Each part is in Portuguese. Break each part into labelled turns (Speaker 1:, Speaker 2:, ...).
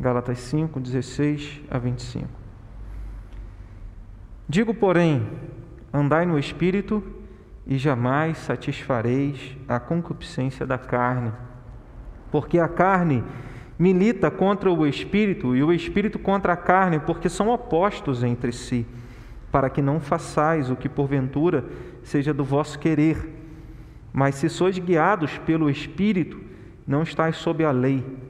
Speaker 1: Gálatas 5, 16 a 25. Digo, porém, andai no espírito e jamais satisfareis a concupiscência da carne, porque a carne milita contra o espírito e o espírito contra a carne, porque são opostos entre si, para que não façais o que porventura seja do vosso querer. Mas se sois guiados pelo espírito, não estáis sob a lei.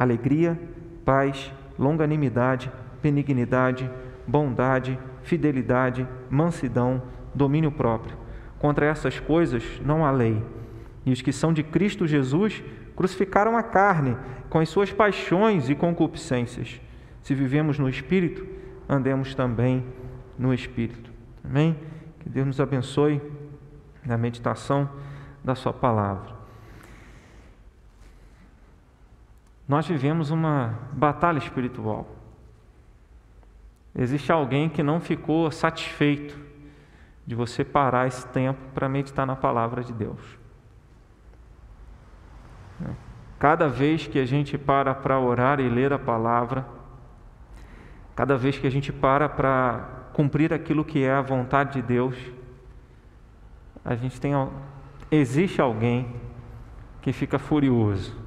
Speaker 1: alegria, paz, longanimidade, benignidade, bondade, fidelidade, mansidão, domínio próprio. Contra essas coisas não há lei. E os que são de Cristo Jesus crucificaram a carne com as suas paixões e concupiscências. Se vivemos no Espírito, andemos também no Espírito. Amém? Que Deus nos abençoe na meditação da Sua palavra. Nós vivemos uma batalha espiritual. Existe alguém que não ficou satisfeito de você parar esse tempo para meditar na palavra de Deus. Cada vez que a gente para para orar e ler a palavra, cada vez que a gente para para cumprir aquilo que é a vontade de Deus, a gente tem existe alguém que fica furioso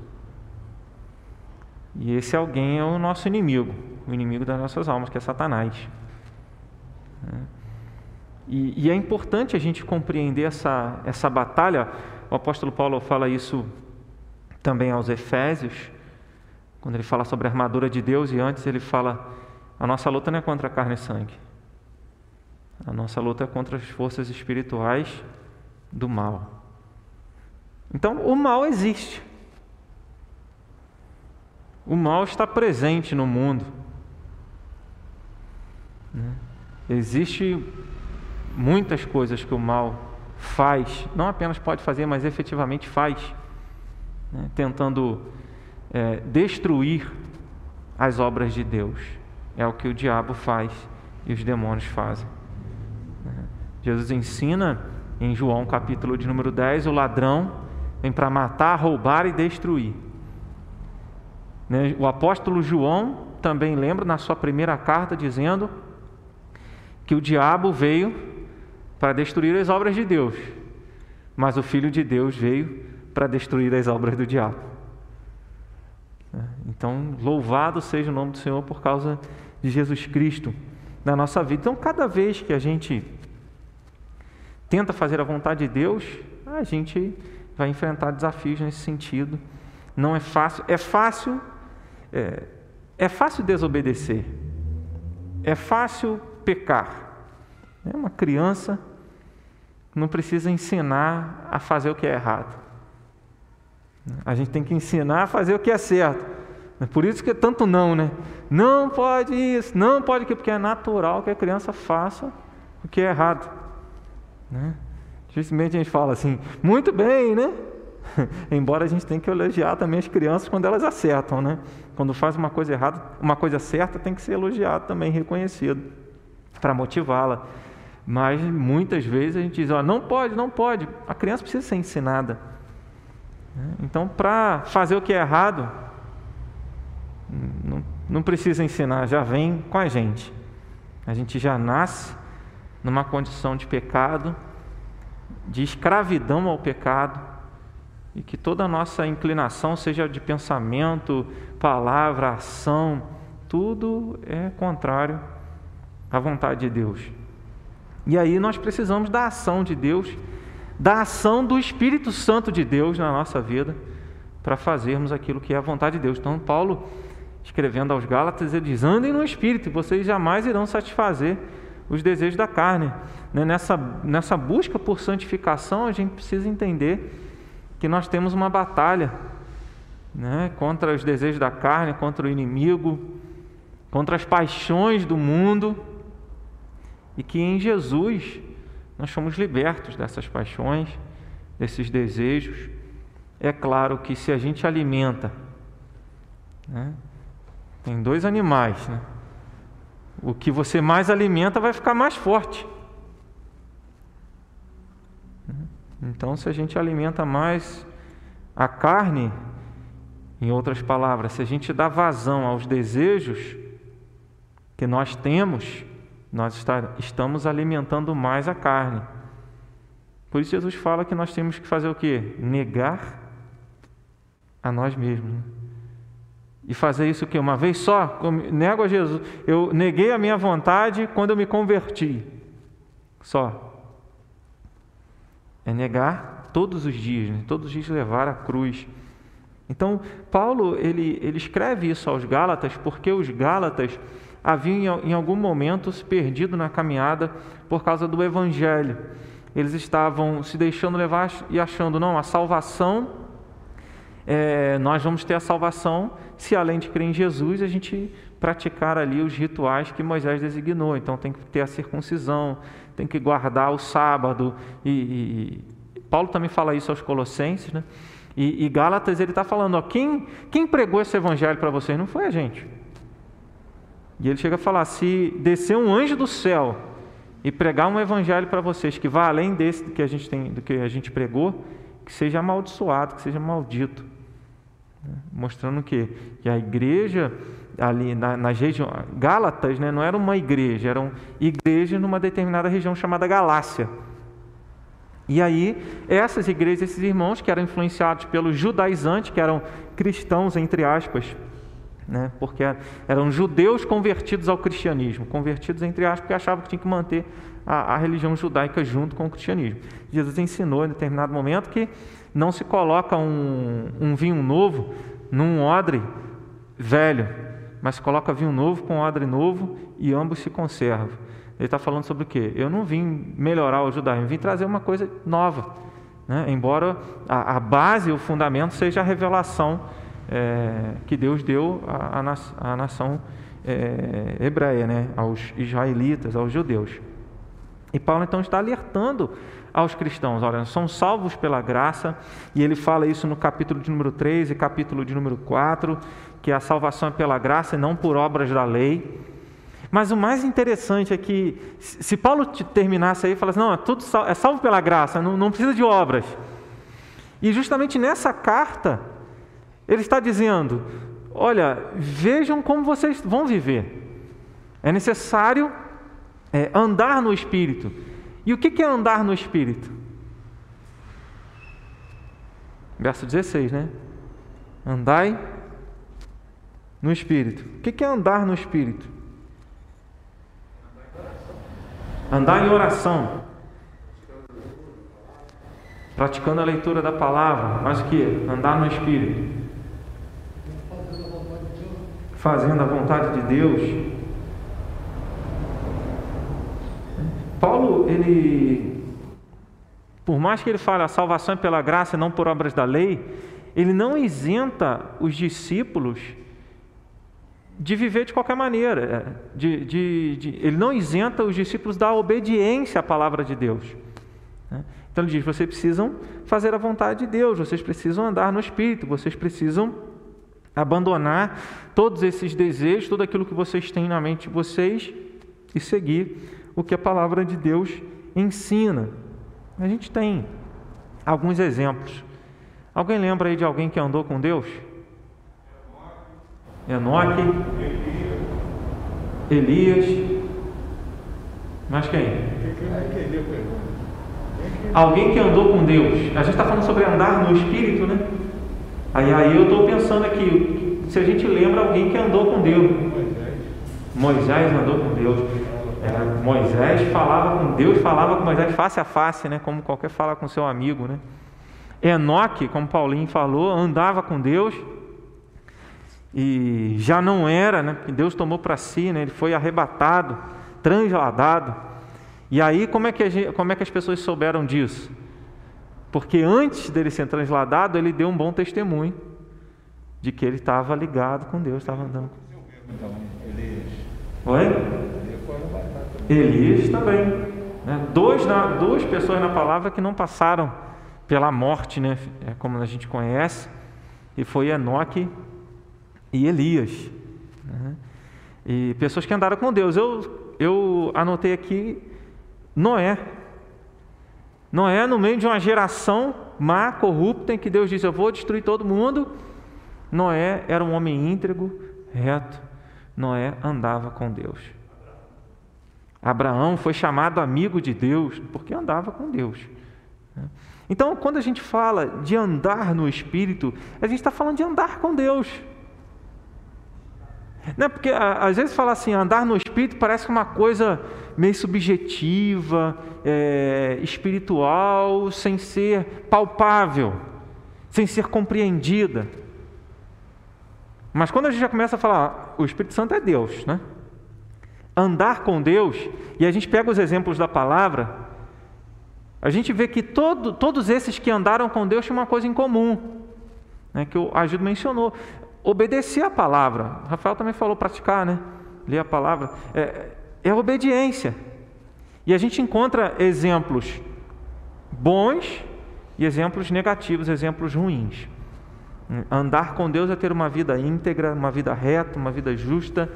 Speaker 1: e esse alguém é o nosso inimigo, o inimigo das nossas almas, que é Satanás. E, e, é importante a gente compreender essa, essa batalha. O apóstolo Paulo fala isso também aos Efésios, quando ele fala sobre a armadura de Deus, e antes ele fala: a nossa luta não é contra carne e sangue, a nossa luta é contra as forças espirituais do mal. Então, o mal existe. O mal está presente no mundo. Né? Existe muitas coisas que o mal faz, não apenas pode fazer, mas efetivamente faz, né? tentando é, destruir as obras de Deus. É o que o diabo faz e os demônios fazem. Né? Jesus ensina em João capítulo de número 10: o ladrão vem para matar, roubar e destruir. Né? O apóstolo João também lembra na sua primeira carta dizendo que o diabo veio para destruir as obras de Deus, mas o Filho de Deus veio para destruir as obras do diabo. Né? Então, louvado seja o nome do Senhor por causa de Jesus Cristo na nossa vida. Então, cada vez que a gente tenta fazer a vontade de Deus, a gente vai enfrentar desafios nesse sentido. Não é fácil. É fácil é, é fácil desobedecer, é fácil pecar. É uma criança não precisa ensinar a fazer o que é errado. A gente tem que ensinar a fazer o que é certo. É por isso que é tanto não, né? Não pode isso, não pode aquilo, porque é natural que a criança faça o que é errado. Né? A gente fala assim, muito bem, né? Embora a gente tenha que elogiar também as crianças quando elas acertam, né? Quando faz uma coisa errada, uma coisa certa tem que ser elogiado também, reconhecido, para motivá-la. Mas muitas vezes a gente diz, ó, não pode, não pode. A criança precisa ser ensinada. Né? Então, para fazer o que é errado, não, não precisa ensinar, já vem com a gente. A gente já nasce numa condição de pecado, de escravidão ao pecado, e que toda a nossa inclinação, seja de pensamento, palavra, ação, tudo é contrário à vontade de Deus. E aí nós precisamos da ação de Deus, da ação do Espírito Santo de Deus na nossa vida, para fazermos aquilo que é a vontade de Deus. Então, Paulo, escrevendo aos Gálatas, ele diz: andem no Espírito, vocês jamais irão satisfazer os desejos da carne. Né, nessa, nessa busca por santificação, a gente precisa entender que nós temos uma batalha né? contra os desejos da carne, contra o inimigo, contra as paixões do mundo, e que em Jesus nós somos libertos dessas paixões, desses desejos. É claro que se a gente alimenta, né? tem dois animais, né? o que você mais alimenta vai ficar mais forte. Então, se a gente alimenta mais a carne, em outras palavras, se a gente dá vazão aos desejos que nós temos, nós estamos alimentando mais a carne. Por isso Jesus fala que nós temos que fazer o quê? Negar a nós mesmos. Né? E fazer isso o quê? Uma vez só? Nego a Jesus. Eu neguei a minha vontade quando eu me converti. Só. É negar todos os dias, né? todos os dias levar a cruz. Então, Paulo ele, ele escreve isso aos Gálatas porque os Gálatas haviam em algum momento se perdido na caminhada por causa do Evangelho. Eles estavam se deixando levar e achando, não, a salvação, é, nós vamos ter a salvação se além de crer em Jesus, a gente praticar ali os rituais que Moisés designou. Então tem que ter a circuncisão, tem que guardar o sábado. E, e Paulo também fala isso aos Colossenses, né? E, e Gálatas ele está falando, ó, quem, quem pregou esse evangelho para vocês não foi a gente. E ele chega a falar: se descer um anjo do céu e pregar um evangelho para vocês que vá além desse do que a gente tem, do que a gente pregou, que seja amaldiçoado, que seja maldito. Mostrando que, que a igreja ali na, nas regiões Gálatas né, não era uma igreja, eram igrejas numa determinada região chamada Galácia. E aí, essas igrejas, esses irmãos que eram influenciados pelos judaizantes, que eram cristãos, entre aspas, né, porque eram judeus convertidos ao cristianismo, convertidos, entre aspas, porque achavam que tinham que manter a, a religião judaica junto com o cristianismo. Jesus ensinou em determinado momento que não se coloca um, um vinho novo num odre velho, mas coloca vinho novo com odre novo e ambos se conservam. Ele está falando sobre o quê? Eu não vim melhorar o judaísmo, vim trazer uma coisa nova. Né? Embora a, a, base, o fundamento seja a revelação é, que Deus deu à, à, à nação é, hebreia, né? aos israelitas, aos judeus. E Paulo então está alertando aos cristãos. Olha, são salvos pela graça, e ele fala isso no capítulo de número 3 e capítulo de número 4, que a salvação é pela graça e não por obras da lei. Mas o mais interessante é que, se Paulo terminasse aí e falasse, não, é, tudo salvo, é salvo pela graça, não, não precisa de obras. E justamente nessa carta, ele está dizendo: olha, vejam como vocês vão viver. É necessário é, andar no Espírito. E o que é andar no Espírito? Verso 16, né? Andai no Espírito. O que é andar no Espírito? Andar em oração. Praticando a leitura da palavra. Mas o que? Andar no Espírito. Fazendo a vontade de Deus. Paulo, ele, por mais que ele fale a salvação é pela graça e não por obras da lei, ele não isenta os discípulos de viver de qualquer maneira. É, de, de, de, ele não isenta os discípulos da obediência à palavra de Deus. Né? Então ele diz: vocês precisam fazer a vontade de Deus, vocês precisam andar no Espírito, vocês precisam abandonar todos esses desejos, tudo aquilo que vocês têm na mente de vocês e seguir o que a palavra de Deus ensina. A gente tem alguns exemplos. Alguém lembra aí de alguém que andou com Deus? Enoque, Elias, mas quem? Alguém que andou com Deus. A gente está falando sobre andar no Espírito, né? Aí, aí eu estou pensando aqui, se a gente lembra alguém que andou com Deus. Moisés andou com Deus. É, Moisés falava com Deus, falava com Moisés face a face, né? Como qualquer fala com seu amigo, né? Enoque, como Paulinho falou, andava com Deus e já não era, né? Deus tomou para si, né? Ele foi arrebatado, transladado. E aí como é que gente, como é que as pessoas souberam disso? Porque antes dele ser transladado, ele deu um bom testemunho. de que ele estava ligado com Deus, estava andando
Speaker 2: Então.
Speaker 1: Oi?
Speaker 2: Elias também.
Speaker 1: Né? Dois na, duas pessoas na palavra que não passaram pela morte, né? É como a gente conhece, e foi Enoque e Elias. né? E pessoas que andaram com Deus. Eu, eu anotei aqui Noé. Noé, no meio de uma geração má, corrupta, em que Deus disse: Eu vou destruir todo mundo. Noé era um homem íntegro, reto. Noé andava com Deus. Abraão foi chamado amigo de Deus porque andava com Deus. Então, quando a gente fala de andar no Espírito, a gente está falando de andar com Deus. Não porque a- às vezes falar assim, andar no Espírito parece uma coisa meio subjetiva, é, espiritual, sem ser palpável, sem ser compreendida. Mas quando a gente já começa a falar, o Espírito Santo é Deus, né? Andar com Deus, e a gente pega os exemplos da palavra, a gente vê que todo, todos esses que andaram com Deus tinham uma coisa em comum, né, que o Agido mencionou. Obedecer a palavra. Rafael também falou praticar, né? Ler a palavra. É, é obediência. E a gente encontra exemplos bons e exemplos negativos, exemplos ruins. Andar com Deus é ter uma vida íntegra, uma vida reta, uma vida justa.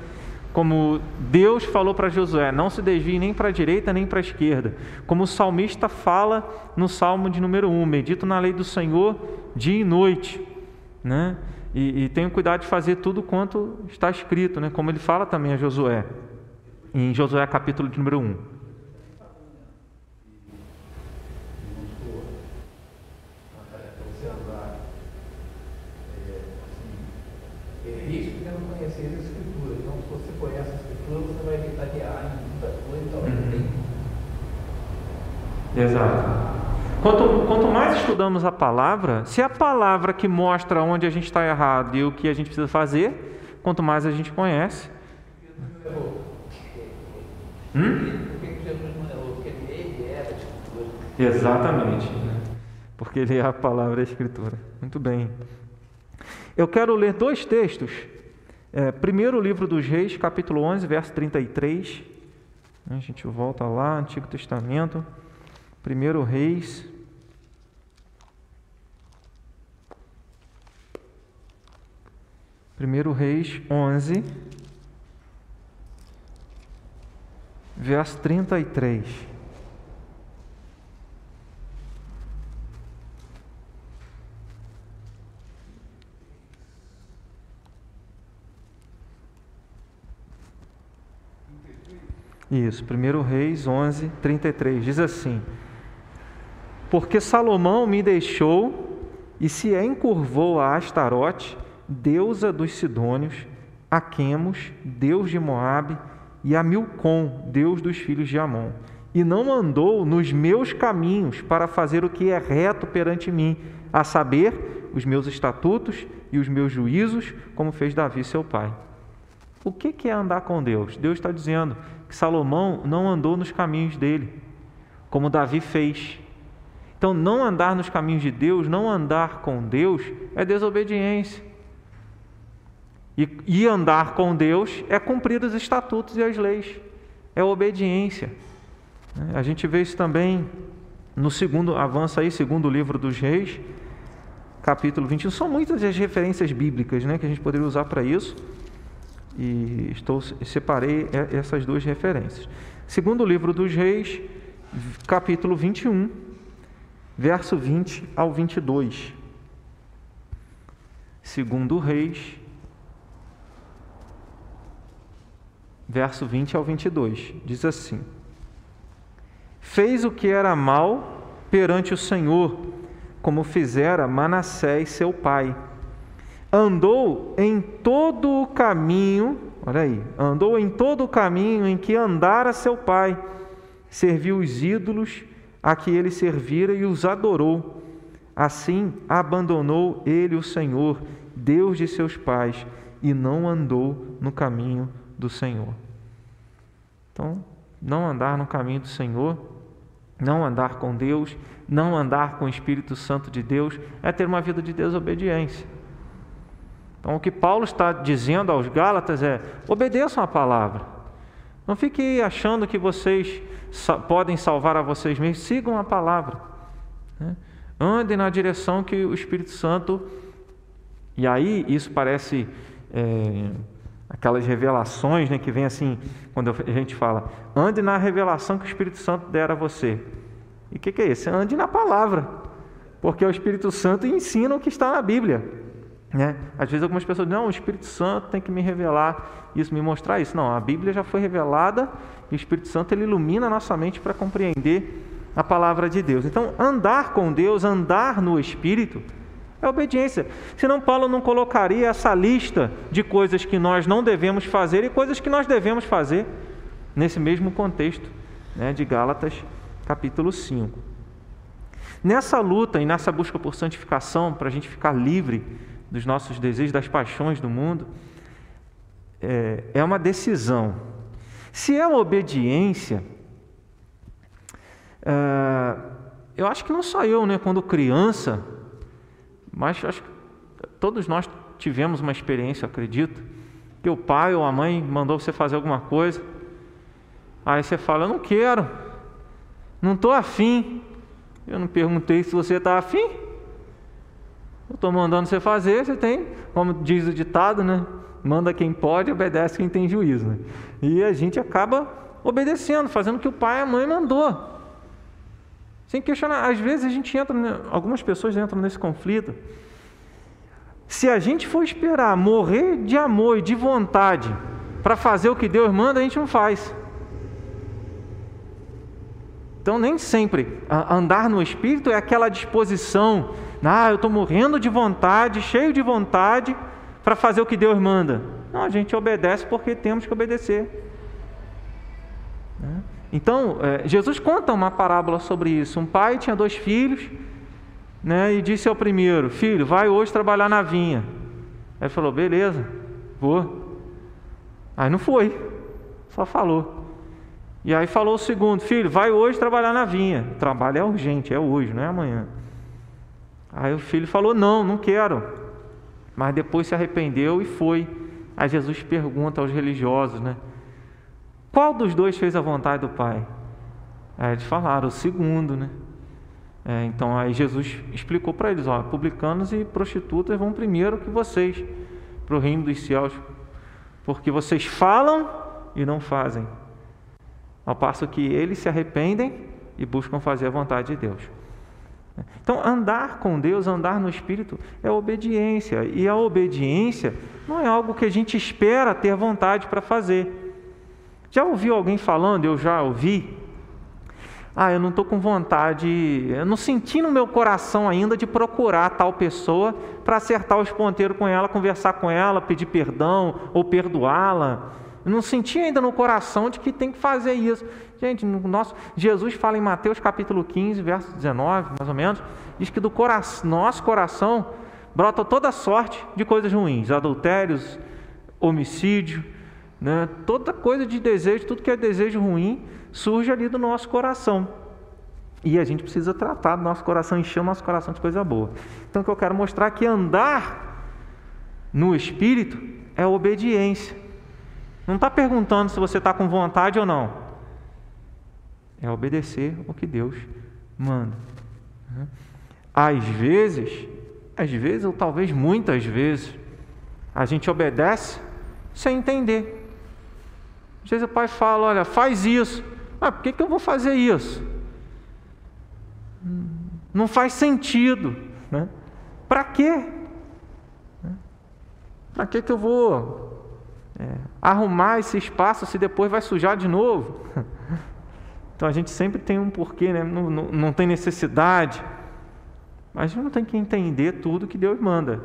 Speaker 1: Como Deus falou para Josué, não se desvie nem para a direita nem para a esquerda. Como o salmista fala no Salmo de número 1, medito na lei do Senhor dia e noite. Né? E, e tenho cuidado de fazer tudo quanto está escrito, né? como ele fala também a Josué, em Josué capítulo de número 1.
Speaker 2: Você andar é, assim, é risco de não conhecer a Escritura. Então, se você conhece a Escritura, você vai evitar de errar em muita coisa. Então,
Speaker 1: Uhum.
Speaker 2: tem
Speaker 1: Exato. Quanto, quanto mais estudamos a palavra, se a palavra que mostra onde a gente está errado e o que a gente precisa fazer, quanto mais a gente conhece. Hum? Exatamente. né? Porque ele é a palavra e a escritura. Muito bem. Eu quero ler dois textos. É, primeiro, livro dos Reis, capítulo 11, verso 33. A gente volta lá, Antigo Testamento. Primeiro Reis. Primeiro Reis 11, verso 33. Isso, 1 Reis 11, 33. Diz assim: Porque Salomão me deixou e se encurvou a Astarote, deusa dos Sidônios, a Quemos, deus de Moabe, e a Milcom, deus dos filhos de Amon, e não andou nos meus caminhos para fazer o que é reto perante mim, a saber, os meus estatutos e os meus juízos, como fez Davi seu pai. O que é andar com Deus? Deus está dizendo que Salomão não andou nos caminhos dele, como Davi fez. Então, não andar nos caminhos de Deus, não andar com Deus, é desobediência. E, e andar com Deus é cumprir os estatutos e as leis, é obediência. A gente vê isso também no segundo, avança aí, segundo livro dos Reis, capítulo 21. São muitas as referências bíblicas né, que a gente poderia usar para isso e estou separei essas duas referências. Segundo livro dos Reis, capítulo 21, verso 20 ao 22. Segundo Reis, verso 20 ao 22, diz assim: Fez o que era mal perante o Senhor, como fizera Manassés seu pai andou em todo o caminho, olha aí, andou em todo o caminho em que andara seu pai, serviu os ídolos a que ele servira e os adorou. Assim abandonou ele o Senhor, Deus de seus pais, e não andou no caminho do Senhor. Então, não andar no caminho do Senhor, não andar com Deus, não andar com o Espírito Santo de Deus, é ter uma vida de desobediência. Então, o que Paulo está dizendo aos Gálatas é: obedeçam a palavra. Não fiquem achando que vocês podem salvar a vocês mesmos, sigam a palavra. Né? Andem na direção que o Espírito Santo. E aí, isso parece é, aquelas revelações né, que vem assim, quando a gente fala: ande na revelação que o Espírito Santo der a você. E o que, que é isso? Ande na palavra, porque o Espírito Santo ensina o que está na Bíblia. Né? Às vezes algumas pessoas dizem, não, o Espírito Santo tem que me revelar isso, me mostrar isso. Não, a Bíblia já foi revelada e o Espírito Santo ele ilumina a nossa mente para compreender a palavra de Deus. Então, andar com Deus, andar no Espírito, é obediência. Senão Paulo não colocaria essa lista de coisas que nós não devemos fazer e coisas que nós devemos fazer nesse mesmo contexto né, de Gálatas capítulo 5. Nessa luta e nessa busca por santificação, para a gente ficar livre dos nossos desejos, das paixões do mundo, é, é uma decisão. Se é uma obediência, é, eu acho que não só eu, né, quando criança, mas acho que todos nós tivemos uma experiência, acredito, que o pai ou a mãe mandou você fazer alguma coisa, aí você fala, eu não quero, não estou afim. Eu não perguntei se você está afim. Eu estou mandando você fazer, você tem, como diz o ditado, né? Manda quem pode, obedece quem tem juízo. Né? E a gente acaba obedecendo, fazendo o que o pai e a mãe mandou. Sem questionar. Às vezes a gente entra, algumas pessoas entram nesse conflito. Se a gente for esperar morrer de amor e de vontade para fazer o que Deus manda, a gente não faz. Então, nem sempre andar no Espírito é aquela disposição ah, eu estou morrendo de vontade, cheio de vontade para fazer o que Deus manda. Não, a gente obedece porque temos que obedecer. Né? Então, é, Jesus conta uma parábola sobre isso. Um pai tinha dois filhos né, e disse ao primeiro: Filho, vai hoje trabalhar na vinha. Ele falou: Beleza, vou. Aí não foi, só falou. E aí falou o segundo: Filho, vai hoje trabalhar na vinha. O trabalho é urgente, é hoje, não é amanhã. Aí o filho falou: Não, não quero. Mas depois se arrependeu e foi. Aí Jesus pergunta aos religiosos, né? Qual dos dois fez a vontade do Pai? Aí eles falaram: O segundo, né? É, então aí Jesus explicou para eles: ó, publicanos e prostitutas vão primeiro que vocês para o reino dos céus, porque vocês falam e não fazem, ao passo que eles se arrependem e buscam fazer a vontade de Deus. Então, andar com Deus, andar no Espírito, é obediência. E a obediência não é algo que a gente espera ter vontade para fazer. Já ouviu alguém falando? Eu já ouvi. Ah, eu não estou com vontade, eu não senti no meu coração ainda de procurar tal pessoa para acertar os ponteiros com ela, conversar com ela, pedir perdão ou perdoá-la. Eu não senti ainda no coração de que tem que fazer isso. Gente, no nosso, Jesus fala em Mateus capítulo 15, verso 19, mais ou menos, diz que do coração, nosso coração brota toda sorte de coisas ruins, adultérios, homicídio, né? toda coisa de desejo, tudo que é desejo ruim, surge ali do nosso coração. E a gente precisa tratar do nosso coração, encher o nosso coração de coisa boa. Então o que eu quero mostrar é que andar no Espírito é obediência. Não está perguntando se você está com vontade ou não. É obedecer o que Deus manda. Às vezes, às vezes, ou talvez muitas vezes, a gente obedece sem entender. Às vezes o pai fala: Olha, faz isso. Ah, por que, que eu vou fazer isso? Não faz sentido. Né? Para quê? Para que, que eu vou é, arrumar esse espaço se depois vai sujar de novo. Então a gente sempre tem um porquê, né? não, não, não tem necessidade. Mas a gente não tem que entender tudo que Deus manda.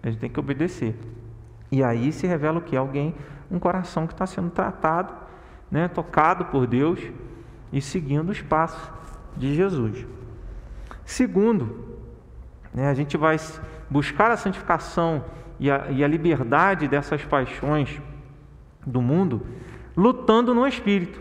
Speaker 1: A gente tem que obedecer. E aí se revela o que? Alguém, um coração que está sendo tratado, né? tocado por Deus e seguindo os passos de Jesus. Segundo, né? a gente vai buscar a santificação e a, e a liberdade dessas paixões do mundo, lutando no espírito.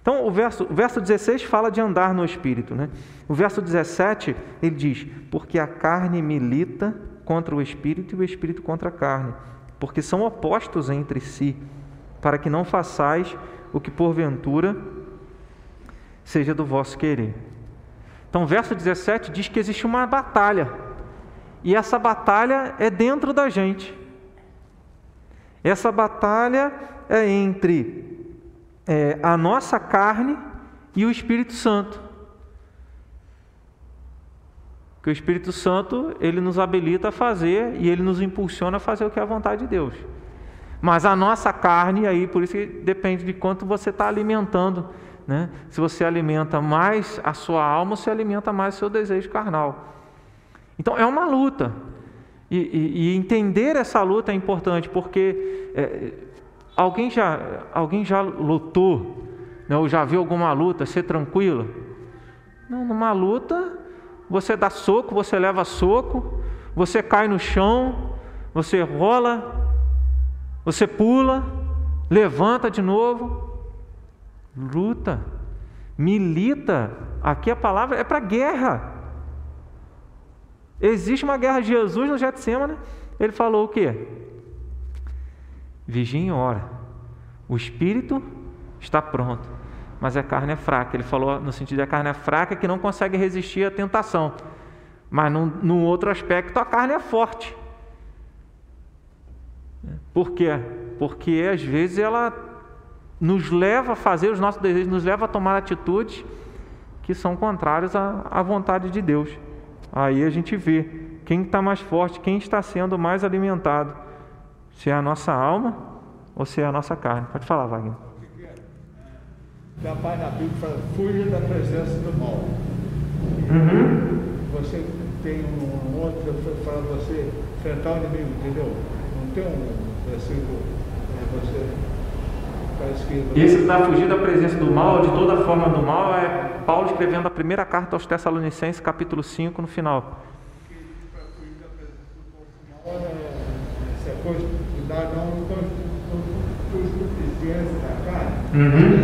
Speaker 1: Então, o verso, o verso 16 fala de andar no espírito. Né? O verso 17 ele diz: Porque a carne milita contra o espírito e o espírito contra a carne, porque são opostos entre si, para que não façais o que porventura seja do vosso querer. Então, verso 17 diz que existe uma batalha, e essa batalha é dentro da gente. Essa batalha é entre é, a nossa carne e o Espírito Santo. Que o Espírito Santo ele nos habilita a fazer e ele nos impulsiona a fazer o que é a vontade de Deus. Mas a nossa carne, aí por isso depende de quanto você está alimentando. Né? Se você alimenta mais a sua alma, você alimenta mais o seu desejo carnal. Então é uma luta. E, e, e entender essa luta é importante, porque é, alguém, já, alguém já lutou, né, ou já viu alguma luta, ser tranquila? Não, numa luta, você dá soco, você leva soco, você cai no chão, você rola, você pula, levanta de novo, luta, milita. Aqui a palavra é para guerra. Existe uma guerra. Jesus no Getsemane, ele falou o quê? Vigia e ora. O espírito está pronto, mas a carne é fraca. Ele falou no sentido de a carne é fraca que não consegue resistir à tentação. Mas num, num outro aspecto, a carne é forte. Por quê? Porque às vezes ela nos leva a fazer os nossos desejos, nos leva a tomar atitudes que são contrárias à, à vontade de Deus. Aí a gente vê quem está mais forte, quem está sendo mais alimentado. Se é a nossa alma ou se é a nossa carne. Pode falar, Wagner.
Speaker 3: Já pai na Bíblia fala, fuja da presença do mal.
Speaker 1: Uhum.
Speaker 3: Você tem um outro que fala você enfrentar o inimigo, entendeu? Não tem um versículo, é, você
Speaker 1: esse para fugir da presença do mal, de toda forma do mal, é Paulo escrevendo a primeira carta aos Tessalonicenses, capítulo 5, no final. Uhum.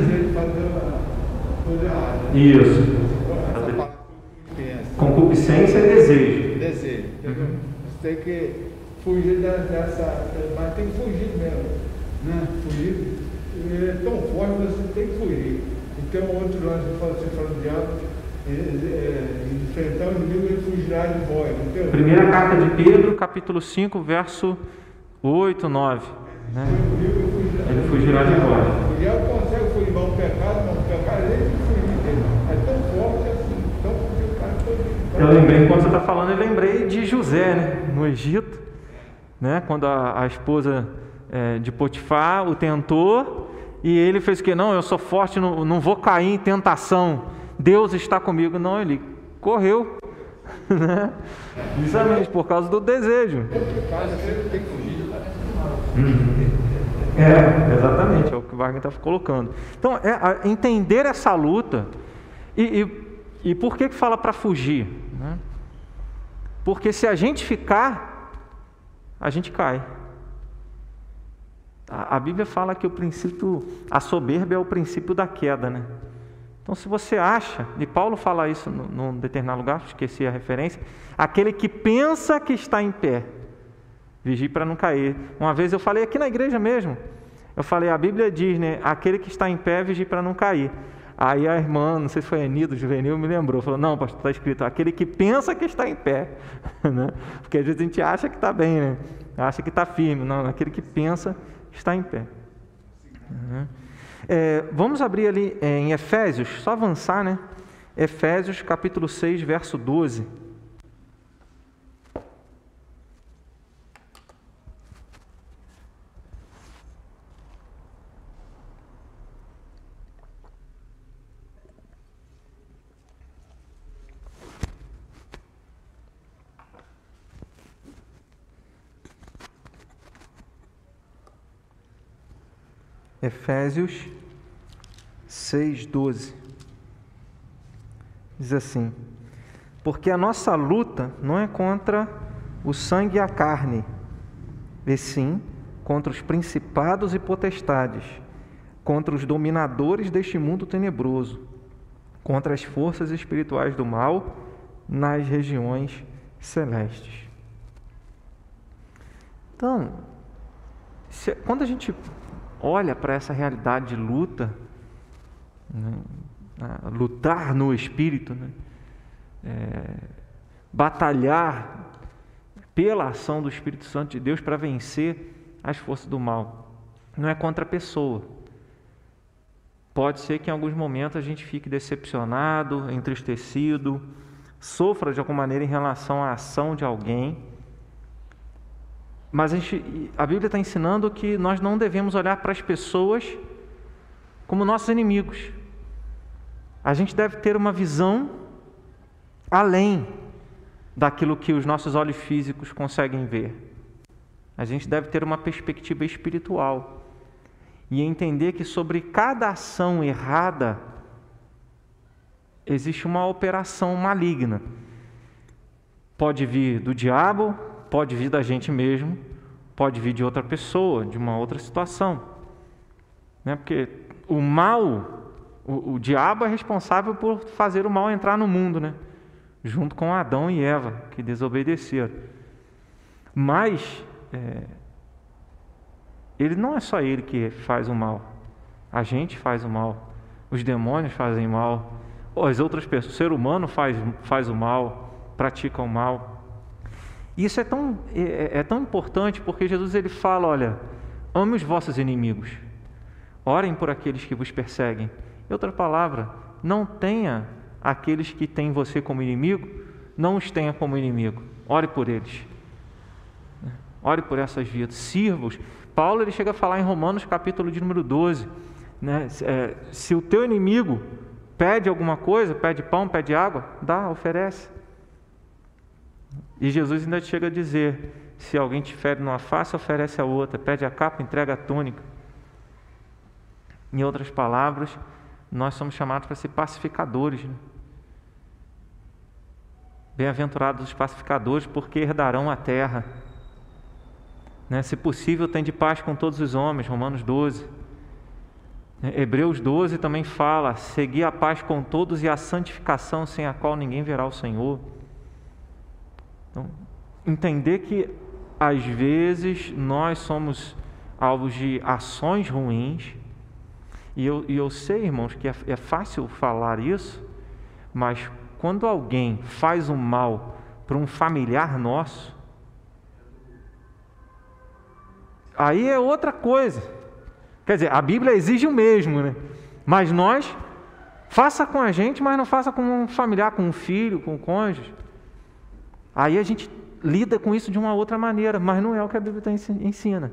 Speaker 1: Isso. Concupiscência e desejo.
Speaker 3: Desejo. Uhum. Você tem que fugir dessa. Mas tem que fugir mesmo. Né? Fugir é tão forte que você tem que fugir. Então, outro lado, você fala do diabo, é, é, enfrentar o inimigo, ele fugirá de vós.
Speaker 1: Primeira carta de Pedro, capítulo 5, verso 8, 9. Né? Ele fugirá de vós.
Speaker 3: O diabo consegue fugir, mas o pecado, não, o pecado ele fugir dele. É tão forte assim, tão complicado.
Speaker 1: Eu lembrei, quando você está falando, eu lembrei de José, né? no Egito, né? quando a, a esposa é, de Potifar o tentou e ele fez o que? Não, eu sou forte, não, não vou cair em tentação. Deus está comigo. Não, ele correu. Né? Justamente por causa do desejo. É, exatamente, é o que o Wagner está colocando. Então, é entender essa luta. E, e, e por que, que fala para fugir? Né? Porque se a gente ficar, a gente cai. A, Bíblia fala que o princípio, a soberba é o princípio da queda, né? Então, se você acha, e Paulo fala isso num determinado lugar, esqueci a referência, aquele que pensa que está em pé, vigie para não cair. Uma vez eu falei aqui na igreja mesmo, eu falei, a Bíblia diz, né, aquele que está em pé, vigie para não cair. Aí a irmã, não sei se foi a Anido, juvenil, me lembrou, falou, não, pastor, está escrito, aquele que pensa que está em pé, né? porque às vezes a gente acha que está bem, né? acha que está firme, não, aquele que pensa está em pé. Uhum. É, vamos abrir ali é, em Efésios, só avançar, né? Efésios capítulo 6, verso 12. Efésios 6,12. Diz assim: Porque a nossa luta não é contra o sangue e a carne, e sim contra os principados e potestades, contra os dominadores deste mundo tenebroso, contra as forças espirituais do mal nas regiões celestes. Então, se, quando a gente olha para essa realidade de luta, né, lutar no espírito, né, é, batalhar pela ação do Espírito Santo de Deus para vencer as forças do mal. Não é contra a pessoa. Pode ser que em alguns momentos a gente fique decepcionado, entristecido, sofra de alguma maneira em relação à ação de alguém. Mas a, gente, a Bíblia está ensinando que nós não devemos olhar para as pessoas como nossos inimigos. A gente deve ter uma visão além daquilo que os nossos olhos físicos conseguem ver. A gente deve ter uma perspectiva espiritual e entender que sobre cada ação errada existe uma operação maligna. Pode vir do diabo, pode vir da gente mesmo, pode vir de outra pessoa, de uma outra situação. Né? Porque o mal, o, o diabo é responsável por fazer o mal entrar no mundo, né? junto com Adão e Eva, que desobedeceram. Mas é, ele não é só ele que faz o mal. A gente faz o mal. Os demônios fazem mal. As outras pessoas, o ser humano faz, faz o mal, pratica o mal. Isso é tão, é, é tão importante porque Jesus ele fala: olha, ame os vossos inimigos, orem por aqueles que vos perseguem. Em outra palavra, não tenha aqueles que têm você como inimigo, não os tenha como inimigo. Ore por eles. Ore por essas vidas, sirva-os. Paulo ele chega a falar em Romanos capítulo de número 12, né? É, se o teu inimigo pede alguma coisa, pede pão, pede água, dá, oferece. E Jesus ainda chega a dizer: se alguém te fere numa face, oferece a outra, pede a capa, entrega a túnica. Em outras palavras, nós somos chamados para ser pacificadores. Né? Bem-aventurados os pacificadores, porque herdarão a terra. Né? Se possível, tem de paz com todos os homens, Romanos 12. É, Hebreus 12 também fala: seguir a paz com todos e a santificação, sem a qual ninguém verá o Senhor. Então, entender que às vezes nós somos alvos de ações ruins, e eu, e eu sei, irmãos, que é, é fácil falar isso, mas quando alguém faz um mal para um familiar nosso, Aí é outra coisa. Quer dizer, a Bíblia exige o mesmo, né? Mas nós, faça com a gente, mas não faça com um familiar, com um filho, com um cônjuge. Aí a gente lida com isso de uma outra maneira, mas não é o que a Bíblia ensina.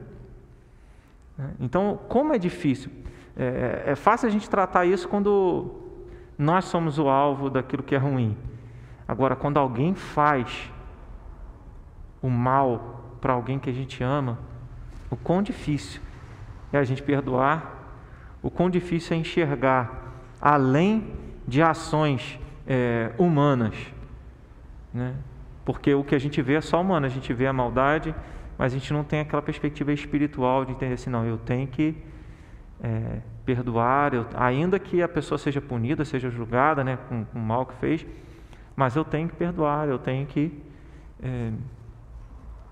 Speaker 1: Então, como é difícil? É, é, é fácil a gente tratar isso quando nós somos o alvo daquilo que é ruim. Agora, quando alguém faz o mal para alguém que a gente ama, o quão difícil é a gente perdoar, o quão difícil é enxergar além de ações é, humanas, né? Porque o que a gente vê é só humano, a gente vê a maldade, mas a gente não tem aquela perspectiva espiritual de entender assim, não, eu tenho que é, perdoar, eu, ainda que a pessoa seja punida, seja julgada né, com, com o mal que fez, mas eu tenho que perdoar, eu tenho que é,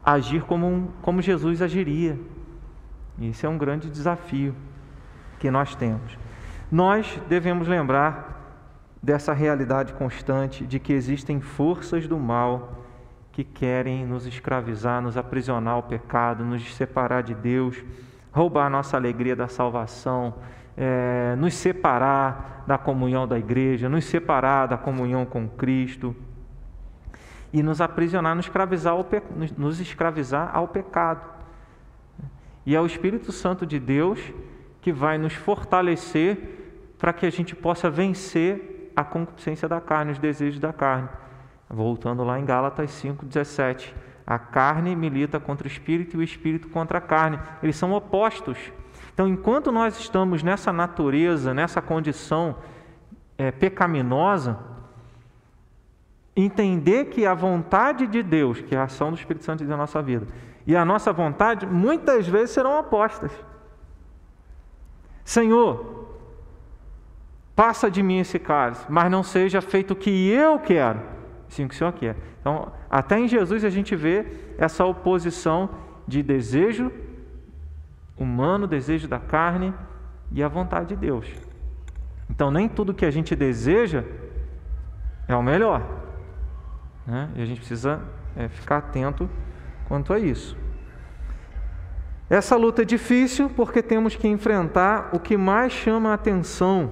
Speaker 1: agir como, um, como Jesus agiria. E é um grande desafio que nós temos. Nós devemos lembrar dessa realidade constante de que existem forças do mal que querem nos escravizar, nos aprisionar ao pecado, nos separar de Deus, roubar a nossa alegria da salvação, é, nos separar da comunhão da igreja, nos separar da comunhão com Cristo e nos aprisionar, nos escravizar ao, pe... nos escravizar ao pecado. E é o Espírito Santo de Deus que vai nos fortalecer para que a gente possa vencer a concupiscência da carne, os desejos da carne. Voltando lá em Gálatas 5,17. A carne milita contra o espírito e o espírito contra a carne. Eles são opostos. Então, enquanto nós estamos nessa natureza, nessa condição é, pecaminosa, entender que a vontade de Deus, que é a ação do Espírito Santo na nossa vida, e a nossa vontade muitas vezes serão opostas. Senhor, passa de mim esse cálice, mas não seja feito o que eu quero, sim o que o Senhor quer. Então, até em Jesus a gente vê essa oposição de desejo humano, desejo da carne e a vontade de Deus. Então, nem tudo que a gente deseja é o melhor. Né? E a gente precisa é, ficar atento quanto a isso. Essa luta é difícil porque temos que enfrentar o que mais chama a atenção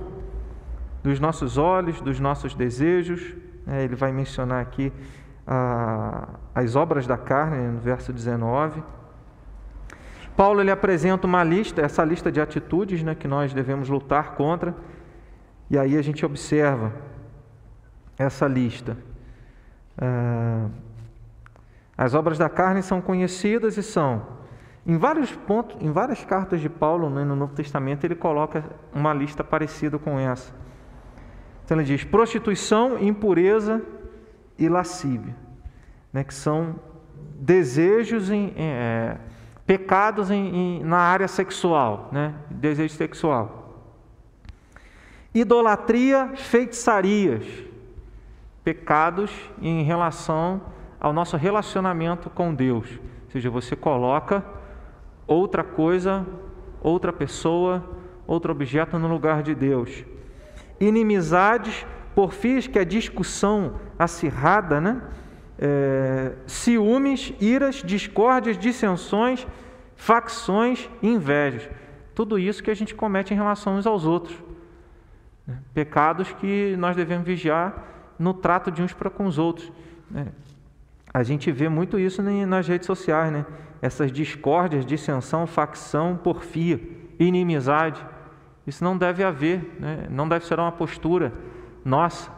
Speaker 1: dos nossos olhos, dos nossos desejos. É, ele vai mencionar aqui ah, as obras da carne, no verso 19. Paulo ele apresenta uma lista, essa lista de atitudes né, que nós devemos lutar contra, e aí a gente observa essa lista. Ah, as obras da carne são conhecidas e são em vários pontos, em várias cartas de Paulo né, no Novo Testamento, ele coloca uma lista parecida com essa. Então ele diz: prostituição, impureza e lascívia, né, que são desejos em, é, pecados em, em, na área sexual, né, desejo sexual. Idolatria, feitiçarias, pecados em relação ao nosso relacionamento com Deus. Ou seja, você coloca outra coisa, outra pessoa, outro objeto no lugar de Deus. Inimizades, porfias, que é a discussão acirrada, né? É, ciúmes, iras, discórdias, dissensões, facções invejas. Tudo isso que a gente comete em relação uns aos outros. Né? Pecados que nós devemos vigiar no trato de uns para com os outros. Né? A gente vê muito isso nas redes sociais, né? essas discórdias, dissensão, facção, porfia, inimizade. Isso não deve haver, né? não deve ser uma postura nossa.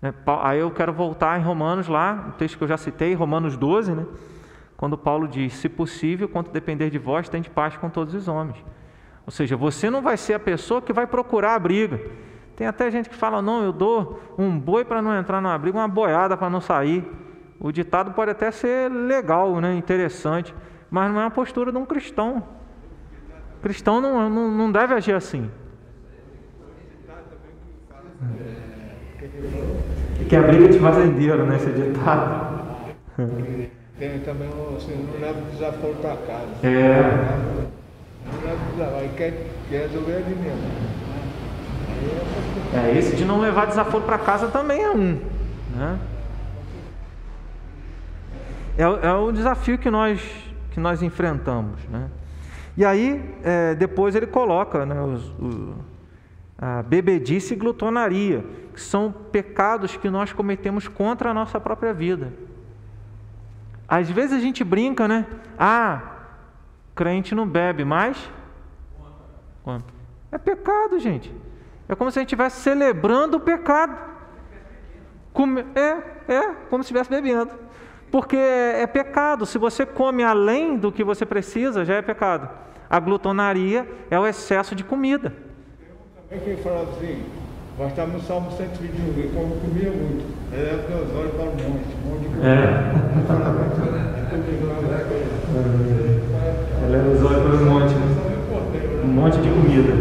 Speaker 1: Né? Aí eu quero voltar em Romanos lá, o texto que eu já citei, Romanos 12, né? quando Paulo diz: Se possível, quanto depender de vós, de paz com todos os homens. Ou seja, você não vai ser a pessoa que vai procurar a briga. Tem até gente que fala: Não, eu dou um boi para não entrar numa briga, uma boiada para não sair. O ditado pode até ser legal, né, interessante, mas não é a postura de um cristão. O cristão não, não, não deve agir assim. Que é a briga de fazendeiro, né, esse ditado.
Speaker 3: Tem também o assim, não leva desaforo para casa.
Speaker 1: É.
Speaker 3: Não leva desaforo, aí quer, quer resolver ali mesmo.
Speaker 1: É, esse de não levar desaforo para casa também é um. Né? É, é o desafio que nós, que nós enfrentamos. Né? E aí, é, depois ele coloca né, os, a bebedice e glutonaria, que são pecados que nós cometemos contra a nossa própria vida. Às vezes a gente brinca, né? Ah, crente não bebe, mas. É pecado, gente. É como se a gente estivesse celebrando o pecado. É, é, como se estivesse bebendo. Porque é pecado. Se você come além do que você precisa, já é pecado. A glutonaria é o excesso de comida.
Speaker 3: Tem também quem fala assim, nós estamos no Salmo 121, ele como comia muito. Ele é meus olhos para um monte, um monte de comida.
Speaker 1: É. Ela é os olhos para um monte. Um monte de comida.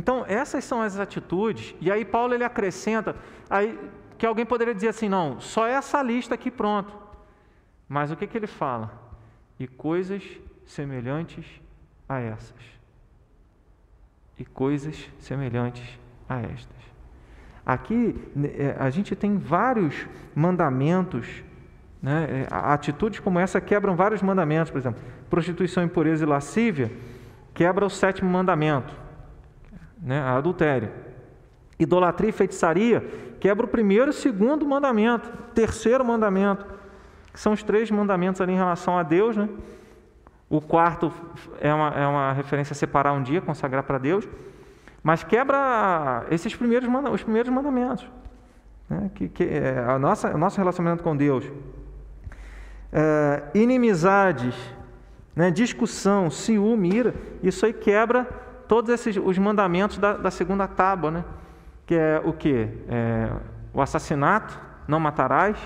Speaker 1: Então, essas são as atitudes, e aí Paulo ele acrescenta, aí, que alguém poderia dizer assim: não, só essa lista aqui pronto. Mas o que, que ele fala? E coisas semelhantes a essas. E coisas semelhantes a estas. Aqui é, a gente tem vários mandamentos, né? É, atitudes como essa quebram vários mandamentos, por exemplo, prostituição, impureza e lascívia quebra o sétimo mandamento né, a adultério. Idolatria e feitiçaria quebra o primeiro e segundo mandamento, terceiro mandamento, que são os três mandamentos ali em relação a Deus. Né? O quarto é uma, é uma referência a separar um dia, consagrar para Deus, mas quebra esses primeiros, os primeiros mandamentos, né? que, que é a nossa, o nosso relacionamento com Deus. É, inimizades, né? discussão, ciúme, ira, isso aí quebra todos esses os mandamentos da, da segunda tábua, né? que é o que? É, o assassinato, não matarás,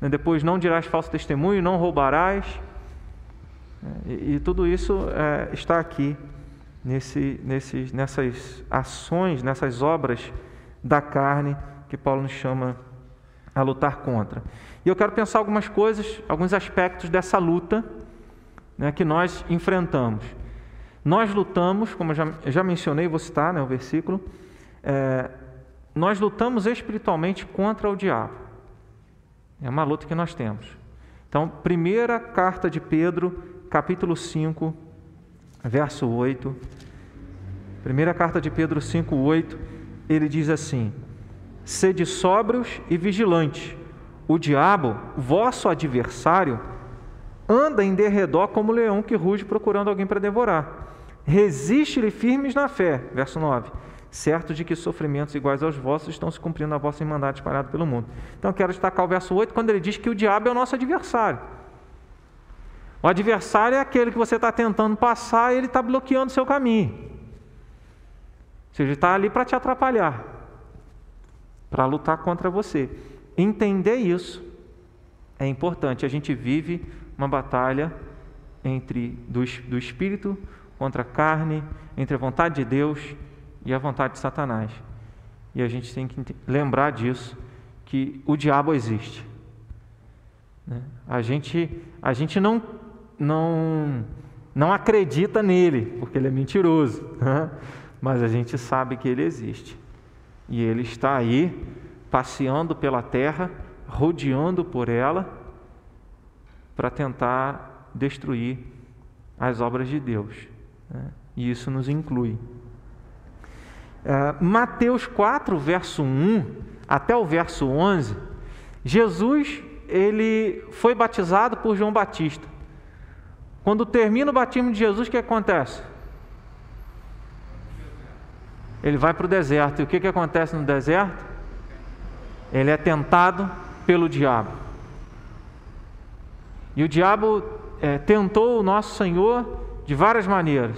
Speaker 1: né? depois não dirás falso testemunho, não roubarás, né? e, e, tudo isso é, está aqui nesse, nesses, nessas ações, nessas obras da carne que Paulo nos chama a lutar contra. E eu quero pensar algumas coisas, alguns aspectos dessa luta né, que nós enfrentamos. Nós lutamos, como eu já, já mencionei, vou citar né, o versículo, é, nós lutamos espiritualmente contra o diabo. É uma luta que nós temos. Então, primeira carta de Pedro, capítulo 5, verso 8. Primeira carta de Pedro 5, 8, ele diz assim: Sede sóbrios e vigilantes. O diabo, vosso adversário, anda em derredor como leão que ruge procurando alguém para devorar. Resiste-lhe firmes na fé. Verso 9 certo de que sofrimentos iguais aos vossos estão se cumprindo na vossa irmandade espalhada pelo mundo. Então, quero destacar o verso 8, quando ele diz que o diabo é o nosso adversário. O adversário é aquele que você está tentando passar e ele está bloqueando o seu caminho. Ou seja, ele está ali para te atrapalhar, para lutar contra você. Entender isso é importante. A gente vive uma batalha entre do, do espírito contra a carne, entre a vontade de Deus e a vontade de Satanás. E a gente tem que lembrar disso, que o diabo existe. Né? A gente, a gente não, não, não acredita nele, porque ele é mentiroso, né? mas a gente sabe que ele existe. E ele está aí, passeando pela terra, rodeando por ela, para tentar destruir as obras de Deus. Né? E isso nos inclui. Uh, Mateus 4, verso 1 até o verso 11, Jesus ele foi batizado por João Batista. Quando termina o batismo de Jesus, o que acontece? Ele vai para o deserto. E o que, que acontece no deserto? Ele é tentado pelo diabo. E o diabo é, tentou o nosso Senhor de várias maneiras.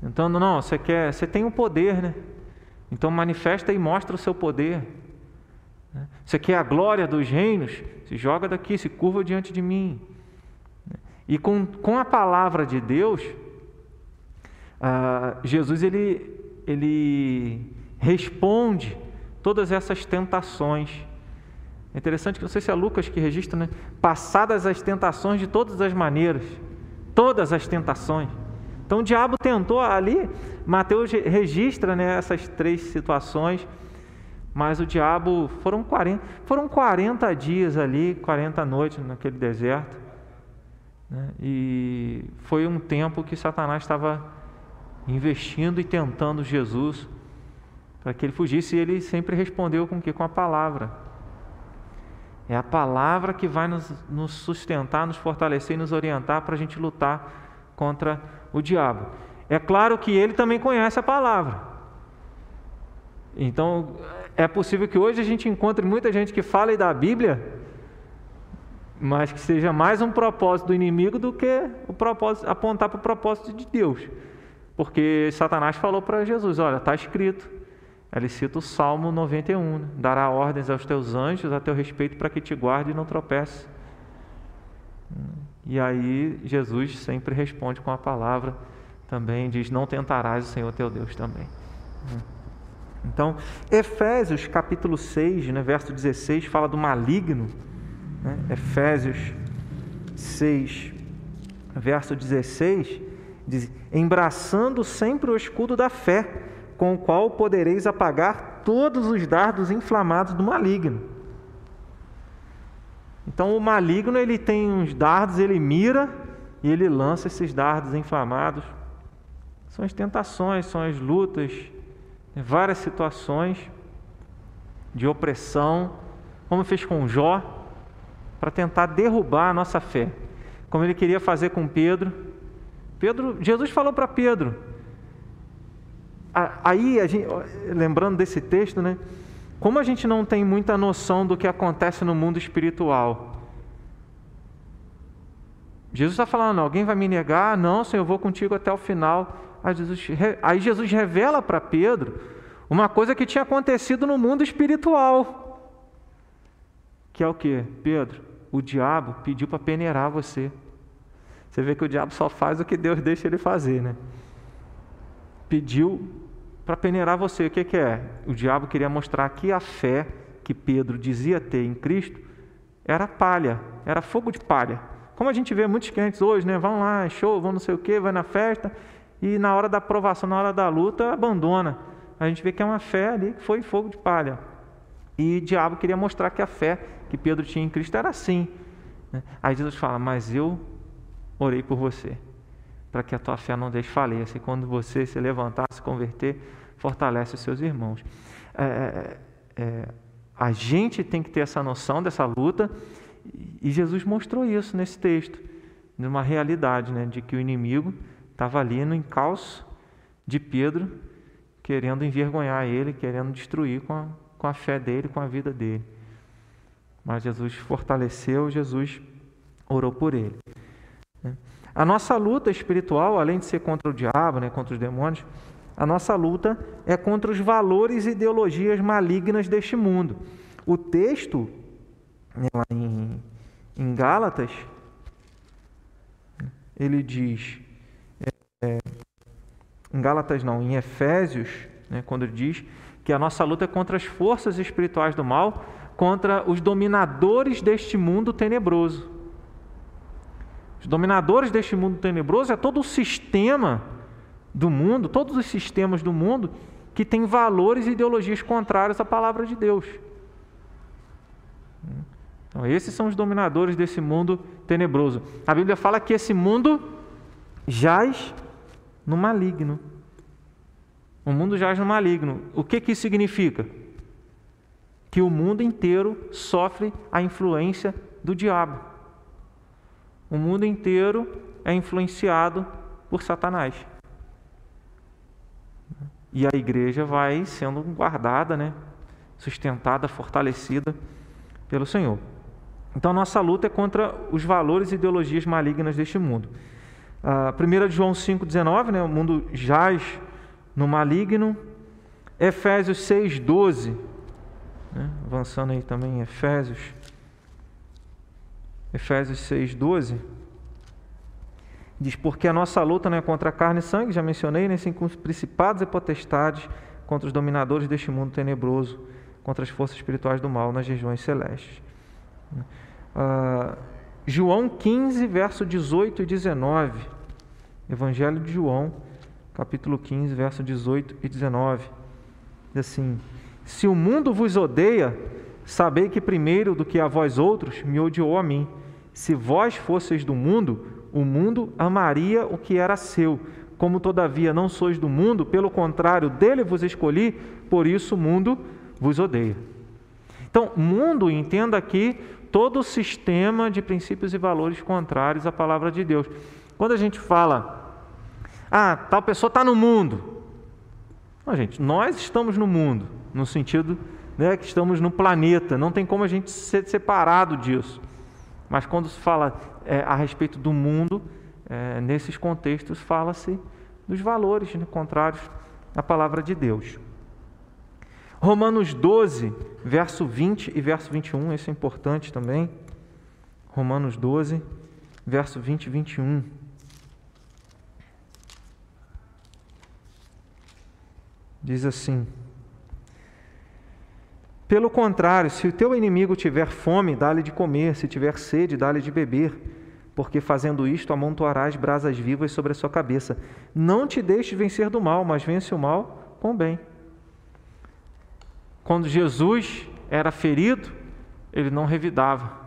Speaker 1: Tentando, não, você quer, você tem o um poder, né? Então manifesta e mostra o seu poder. Né? Você quer a glória dos reinos? Se joga daqui, se curva diante de mim. E com, com a palavra de Deus, ah, Jesus ele, ele responde todas essas tentações. É interessante que não sei se é Lucas que registra, né? Passadas as tentações de todas as maneiras, todas as tentações. Então o diabo tentou ali, Mateus registra né, essas três situações, mas o diabo foram 40, foram 40 dias ali, 40 noites naquele deserto. Né, e foi um tempo que Satanás estava investindo e tentando Jesus para que ele fugisse, e ele sempre respondeu com o que? Com a palavra. É a palavra que vai nos, nos sustentar, nos fortalecer e nos orientar para a gente lutar contra o diabo. É claro que ele também conhece a palavra. Então, é possível que hoje a gente encontre muita gente que fale da Bíblia, mas que seja mais um propósito do inimigo do que o propósito, apontar para o propósito de Deus. Porque Satanás falou para Jesus: Olha, está escrito. Ele cita o Salmo 91, né? dará ordens aos teus anjos a teu respeito para que te guarde e não tropece. E aí Jesus sempre responde com a palavra também, diz: Não tentarás o Senhor teu Deus também. Então, Efésios capítulo 6, né, verso 16, fala do maligno. Né? Efésios 6, verso 16, diz: Embraçando sempre o escudo da fé, com o qual podereis apagar todos os dardos inflamados do maligno. Então o maligno ele tem uns dardos, ele mira e ele lança esses dardos inflamados. São as tentações, são as lutas, né, várias situações de opressão, como fez com Jó, para tentar derrubar a nossa fé, como ele queria fazer com Pedro. Pedro, Jesus falou para Pedro. Aí, gente, lembrando desse texto, né? Como a gente não tem muita noção do que acontece no mundo espiritual, Jesus está falando: alguém vai me negar? Não, Senhor, eu vou contigo até o final. Aí Jesus, aí Jesus revela para Pedro uma coisa que tinha acontecido no mundo espiritual. Que é o que? Pedro, o diabo pediu para peneirar você. Você vê que o diabo só faz o que Deus deixa ele fazer, né? Pediu para peneirar você. O que, que é? O diabo queria mostrar que a fé que Pedro dizia ter em Cristo era palha, era fogo de palha. Como a gente vê muitos crentes hoje, né? Vão lá, show, vão não sei o quê, vai na festa e na hora da aprovação, na hora da luta, abandona. A gente vê que é uma fé ali que foi fogo de palha. E o diabo queria mostrar que a fé que Pedro tinha em Cristo era assim. Né? Aí Jesus fala: Mas eu orei por você, para que a tua fé não desfaleça. E quando você se levantar, se converter, fortalece os seus irmãos. É, é, é, a gente tem que ter essa noção dessa luta, e Jesus mostrou isso nesse texto, de uma realidade, né, de que o inimigo estava ali no encalço de Pedro, querendo envergonhar ele, querendo destruir com a, com a fé dele, com a vida dele. Mas Jesus fortaleceu, Jesus orou por ele. Né. A nossa luta espiritual, além de ser contra o diabo, né, contra os demônios, a nossa luta é contra os valores e ideologias malignas deste mundo. O texto, né, lá em, em Gálatas, ele diz, é, em Gálatas não, em Efésios, né, quando ele diz que a nossa luta é contra as forças espirituais do mal, contra os dominadores deste mundo tenebroso. Os dominadores deste mundo tenebroso é todo o sistema do mundo, todos os sistemas do mundo que têm valores e ideologias contrários à palavra de Deus. Então, esses são os dominadores desse mundo tenebroso. A Bíblia fala que esse mundo jaz no maligno. O mundo jaz no maligno. O que, que isso significa? Que o mundo inteiro sofre a influência do diabo. O mundo inteiro é influenciado por Satanás. E a igreja vai sendo guardada, né? sustentada, fortalecida pelo Senhor. Então, nossa luta é contra os valores e ideologias malignas deste mundo. Uh, 1 João 5,19, né? o mundo jaz no maligno. Efésios 6,12, né? avançando aí também em Efésios. Efésios 6,12. Diz, porque a nossa luta não é contra a carne e sangue, já mencionei, nem sim com os principados e potestades, contra os dominadores deste mundo tenebroso, contra as forças espirituais do mal nas regiões celestes. Uh, João 15, verso 18 e 19. Evangelho de João, capítulo 15, verso 18 e 19. Diz assim: Se o mundo vos odeia, sabei que primeiro do que a vós outros me odiou a mim. Se vós fosseis do mundo, o mundo amaria o que era seu. Como todavia não sois do mundo, pelo contrário, dele vos escolhi, por isso o mundo vos odeia. Então, mundo, entenda aqui todo o sistema de princípios e valores contrários à palavra de Deus. Quando a gente fala, ah, tal pessoa está no mundo. Não, gente, nós estamos no mundo, no sentido né, que estamos no planeta, não tem como a gente ser separado disso. Mas quando se fala é, a respeito do mundo, é, nesses contextos fala-se dos valores né, contrários à palavra de Deus. Romanos 12, verso 20 e verso 21, esse é importante também. Romanos 12, verso 20 e 21. Diz assim: pelo contrário, se o teu inimigo tiver fome, dá-lhe de comer, se tiver sede, dá-lhe de beber, porque fazendo isto amontoarás brasas vivas sobre a sua cabeça. Não te deixes vencer do mal, mas vence o mal com o bem. Quando Jesus era ferido, ele não revidava.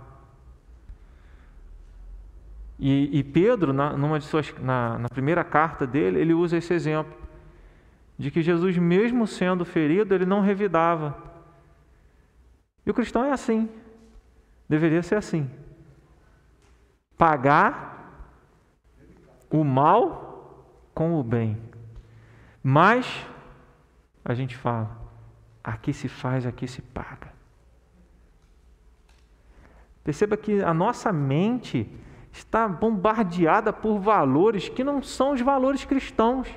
Speaker 1: E, e Pedro, na, numa de suas, na, na primeira carta dele, ele usa esse exemplo de que Jesus, mesmo sendo ferido, ele não revidava. E o cristão é assim. Deveria ser assim. Pagar o mal com o bem. Mas a gente fala, aqui se faz, aqui se paga. Perceba que a nossa mente está bombardeada por valores que não são os valores cristãos.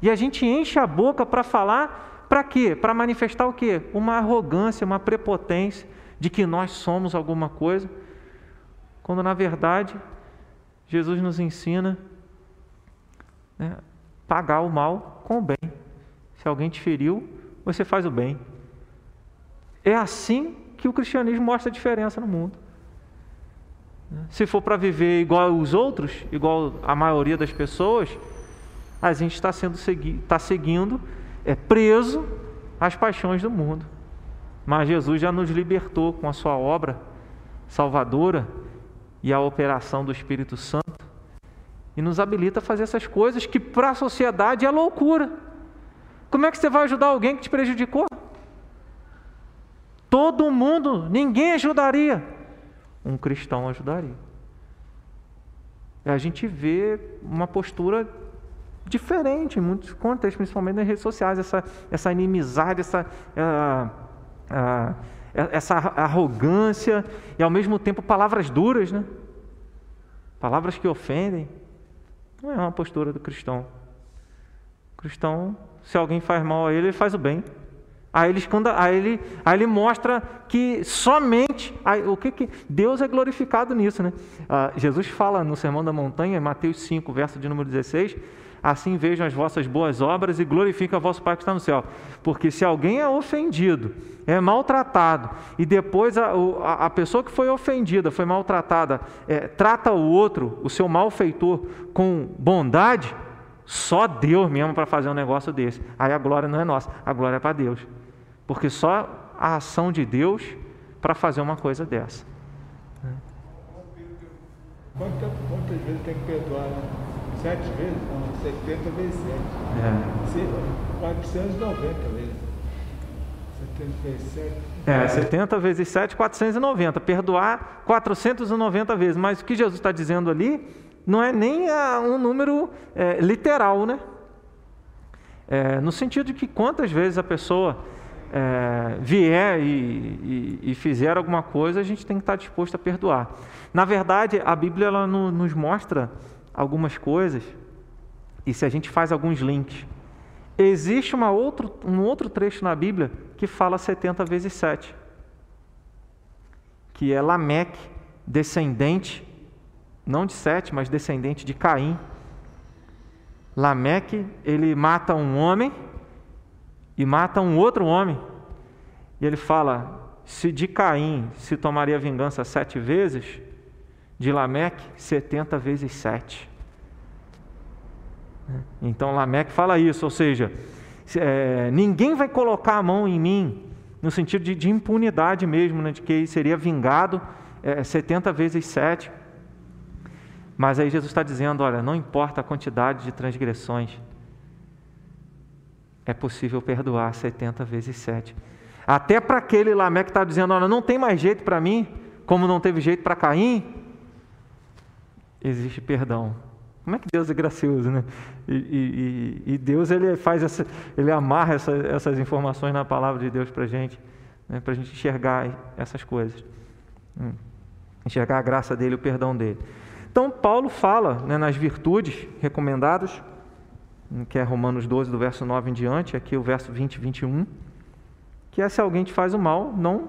Speaker 1: E a gente enche a boca para falar para quê? Para manifestar o quê? Uma arrogância, uma prepotência de que nós somos alguma coisa, quando na verdade Jesus nos ensina né, pagar o mal com o bem. Se alguém te feriu, você faz o bem. É assim que o cristianismo mostra a diferença no mundo. Se for para viver igual os outros, igual a maioria das pessoas, a gente está sendo está seguindo, é preso às paixões do mundo. Mas Jesus já nos libertou com a sua obra salvadora e a operação do Espírito Santo e nos habilita a fazer essas coisas que para a sociedade é loucura. Como é que você vai ajudar alguém que te prejudicou? Todo mundo, ninguém ajudaria. Um cristão ajudaria. A gente vê uma postura diferente em muitos contextos, principalmente nas redes sociais, essa, essa inimizade, essa, uh, uh, essa arrogância e ao mesmo tempo palavras duras, né? Palavras que ofendem. Não é uma postura do cristão. O cristão, se alguém faz mal a ele, ele faz o bem. Aí ele, aí ele, aí ele mostra que somente aí, o que, que Deus é glorificado nisso, né? Ah, Jesus fala no Sermão da Montanha, Mateus 5, verso de número 16, assim vejam as vossas boas obras e glorifiquem a vosso Pai que está no céu. Porque se alguém é ofendido, é maltratado, e depois a, a, a pessoa que foi ofendida, foi maltratada, é, trata o outro, o seu malfeitor, com bondade, só Deus mesmo para fazer um negócio desse. Aí a glória não é nossa, a glória é para Deus. Porque só a ação de Deus para fazer uma coisa dessa.
Speaker 3: Quantas, quantas vezes tem que perdoar? Né? Sete vezes? Não, 70 vezes sete. É. 490 vezes. 70 vezes 7.
Speaker 1: É, 70 vezes 7, 490. Perdoar 490 vezes. Mas o que Jesus está dizendo ali não é nem um número é, literal, né? É, no sentido de que quantas vezes a pessoa é, vier e, e, e, fizer alguma coisa, a gente tem que estar disposto a perdoar. Na verdade, a Bíblia ela no, nos mostra algumas coisas, e se a gente faz alguns links, existe uma outro, um outro trecho na Bíblia que fala 70 vezes 7, que é Lameque, descendente, não de Sete, mas descendente de Caim. Lameque, ele mata um homem e mata um outro homem. E ele fala: se de Caim se tomaria vingança sete vezes, de Lameque, setenta vezes sete. Então Lameque fala isso, ou seja, é, ninguém vai colocar a mão em mim, no sentido de, de impunidade mesmo, né, de que seria vingado é, 70 vezes sete. Mas aí Jesus está dizendo: olha, não importa a quantidade de transgressões, é possível perdoar 70 vezes 7. Até para aquele Lamé que está dizendo, olha, não tem mais jeito para mim, como não teve jeito para Caim, existe perdão. Como é que Deus é gracioso, né? E, e, e Deus ele faz essa, ele amarra essa, essas informações na palavra de Deus para gente, né? para a gente enxergar essas coisas, hum. enxergar a graça dele, o perdão dele. Então Paulo fala né, nas virtudes recomendadas que é Romanos 12, do verso 9 em diante, aqui o verso 20 e 21, que é se alguém te faz o mal, não.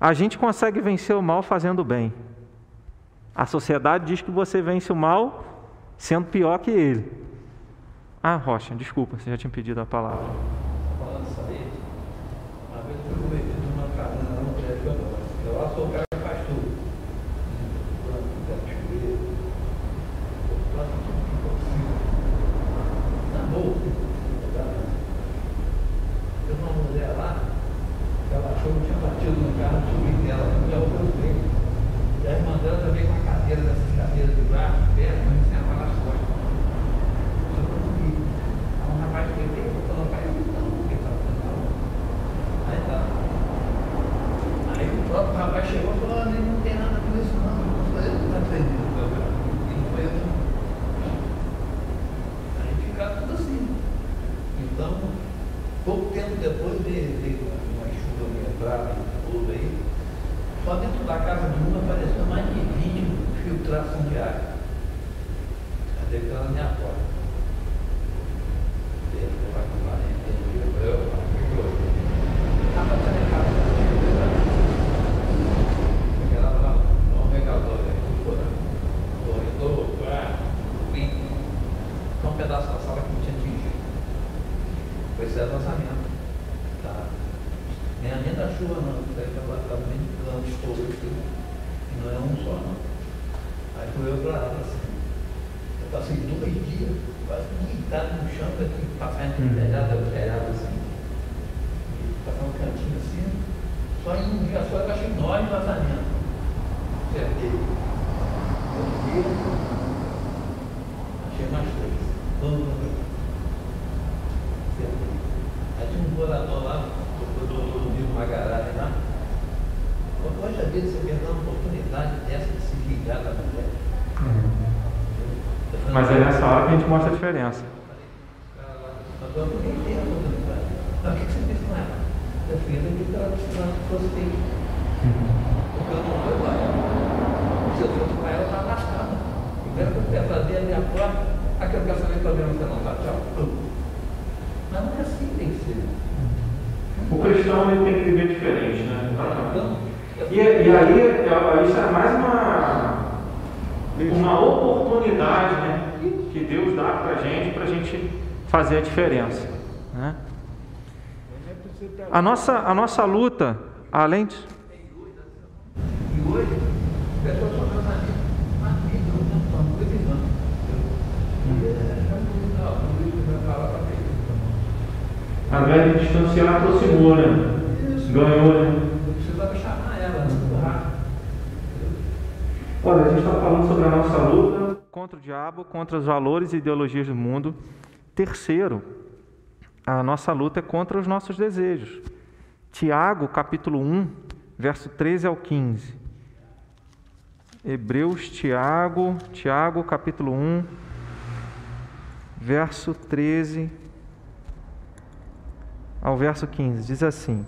Speaker 1: A gente consegue vencer o mal fazendo o bem. A sociedade diz que você vence o mal sendo pior que ele. Ah, Rocha, desculpa, você já tinha pedido a palavra.
Speaker 2: Falando isso aí, uma vez eu fui cometido numa casa, num prédio que eu moro. Eu lá sou o cara que faz tudo. novo. Eu uma mulher lá, ela achou que tinha batido no carro, subi dela, não é o meu bem. E a irmã dela também com a cadeira dessas cadeiras de braço, perto, mas sem a nas costas. Eu consegui. Aí um rapaz que veio falou, pai, eu não, porque tá fazendo Aí tá. Aí o próprio rapaz chegou e falou, ah, não tem nada com isso não, não sou eu que está aprendendo. E não foi eu não. Aí fica tudo assim. Então, pouco tempo depois veio uma chuva meio brava, tudo aí, só dentro da casa de uma apareceu mais de 20 filtração de água. Cadê que ela na minha porta? Ele vai com lá, entendi. Eu, estava até em casa. Ela lá, um regador, corredor, vim. Um pedaço da sala que não tinha atingido. Foi esse é o lançamento. Tá? Nem a minha chuva não, está bem plano de fogo aqui. Não é um só não. Aí fui eu para lá, assim. Eu passei dois dias, quase deitado no chão, aqui, passar entre o telhado, o telhado assim. E passar um cantinho assim. Só em um dia só eu achei nove vazamentos. Acertei. Um dia, achei mais três. Vamos, vamos. Acertei. Aí tinha um morador lá, o doutor Nilo Magarade lá. Poxa vida, você perdeu uma oportunidade dessa de se ligar da mulher.
Speaker 1: Mas é nessa hora que a gente mostra a diferença.
Speaker 2: Mas eu nem tenho a oportunidade. Mas o que você fez com ela? Eu fiz aquilo que ela gostei. Porque eu não fui com ela. Se eu fosse com ela, eu estava lascada. Primeiro que eu quero fazer a minha porta, aquele casamento também não você não tá, tchau. Mas não é assim que tem que ser.
Speaker 1: O cristão ele tem que viver diferente, né?
Speaker 2: Então,
Speaker 1: E, e aí, é- isso é mais uma, uma oportunidade né, que Deus dá para a gente, para a gente fazer a diferença. Né? A, nossa, a nossa luta, além de. Invés de distanciar, aproximou, né? Ganhou, né?
Speaker 2: Precisava chamar ela, rápido.
Speaker 1: Olha, a gente está falando sobre a nossa luta contra o diabo, contra os valores e ideologias do mundo. Terceiro, a nossa luta é contra os nossos desejos. Tiago, capítulo 1, verso 13 ao 15. Hebreus, Tiago, Tiago, capítulo 1, verso 13 ao verso 15. Diz assim: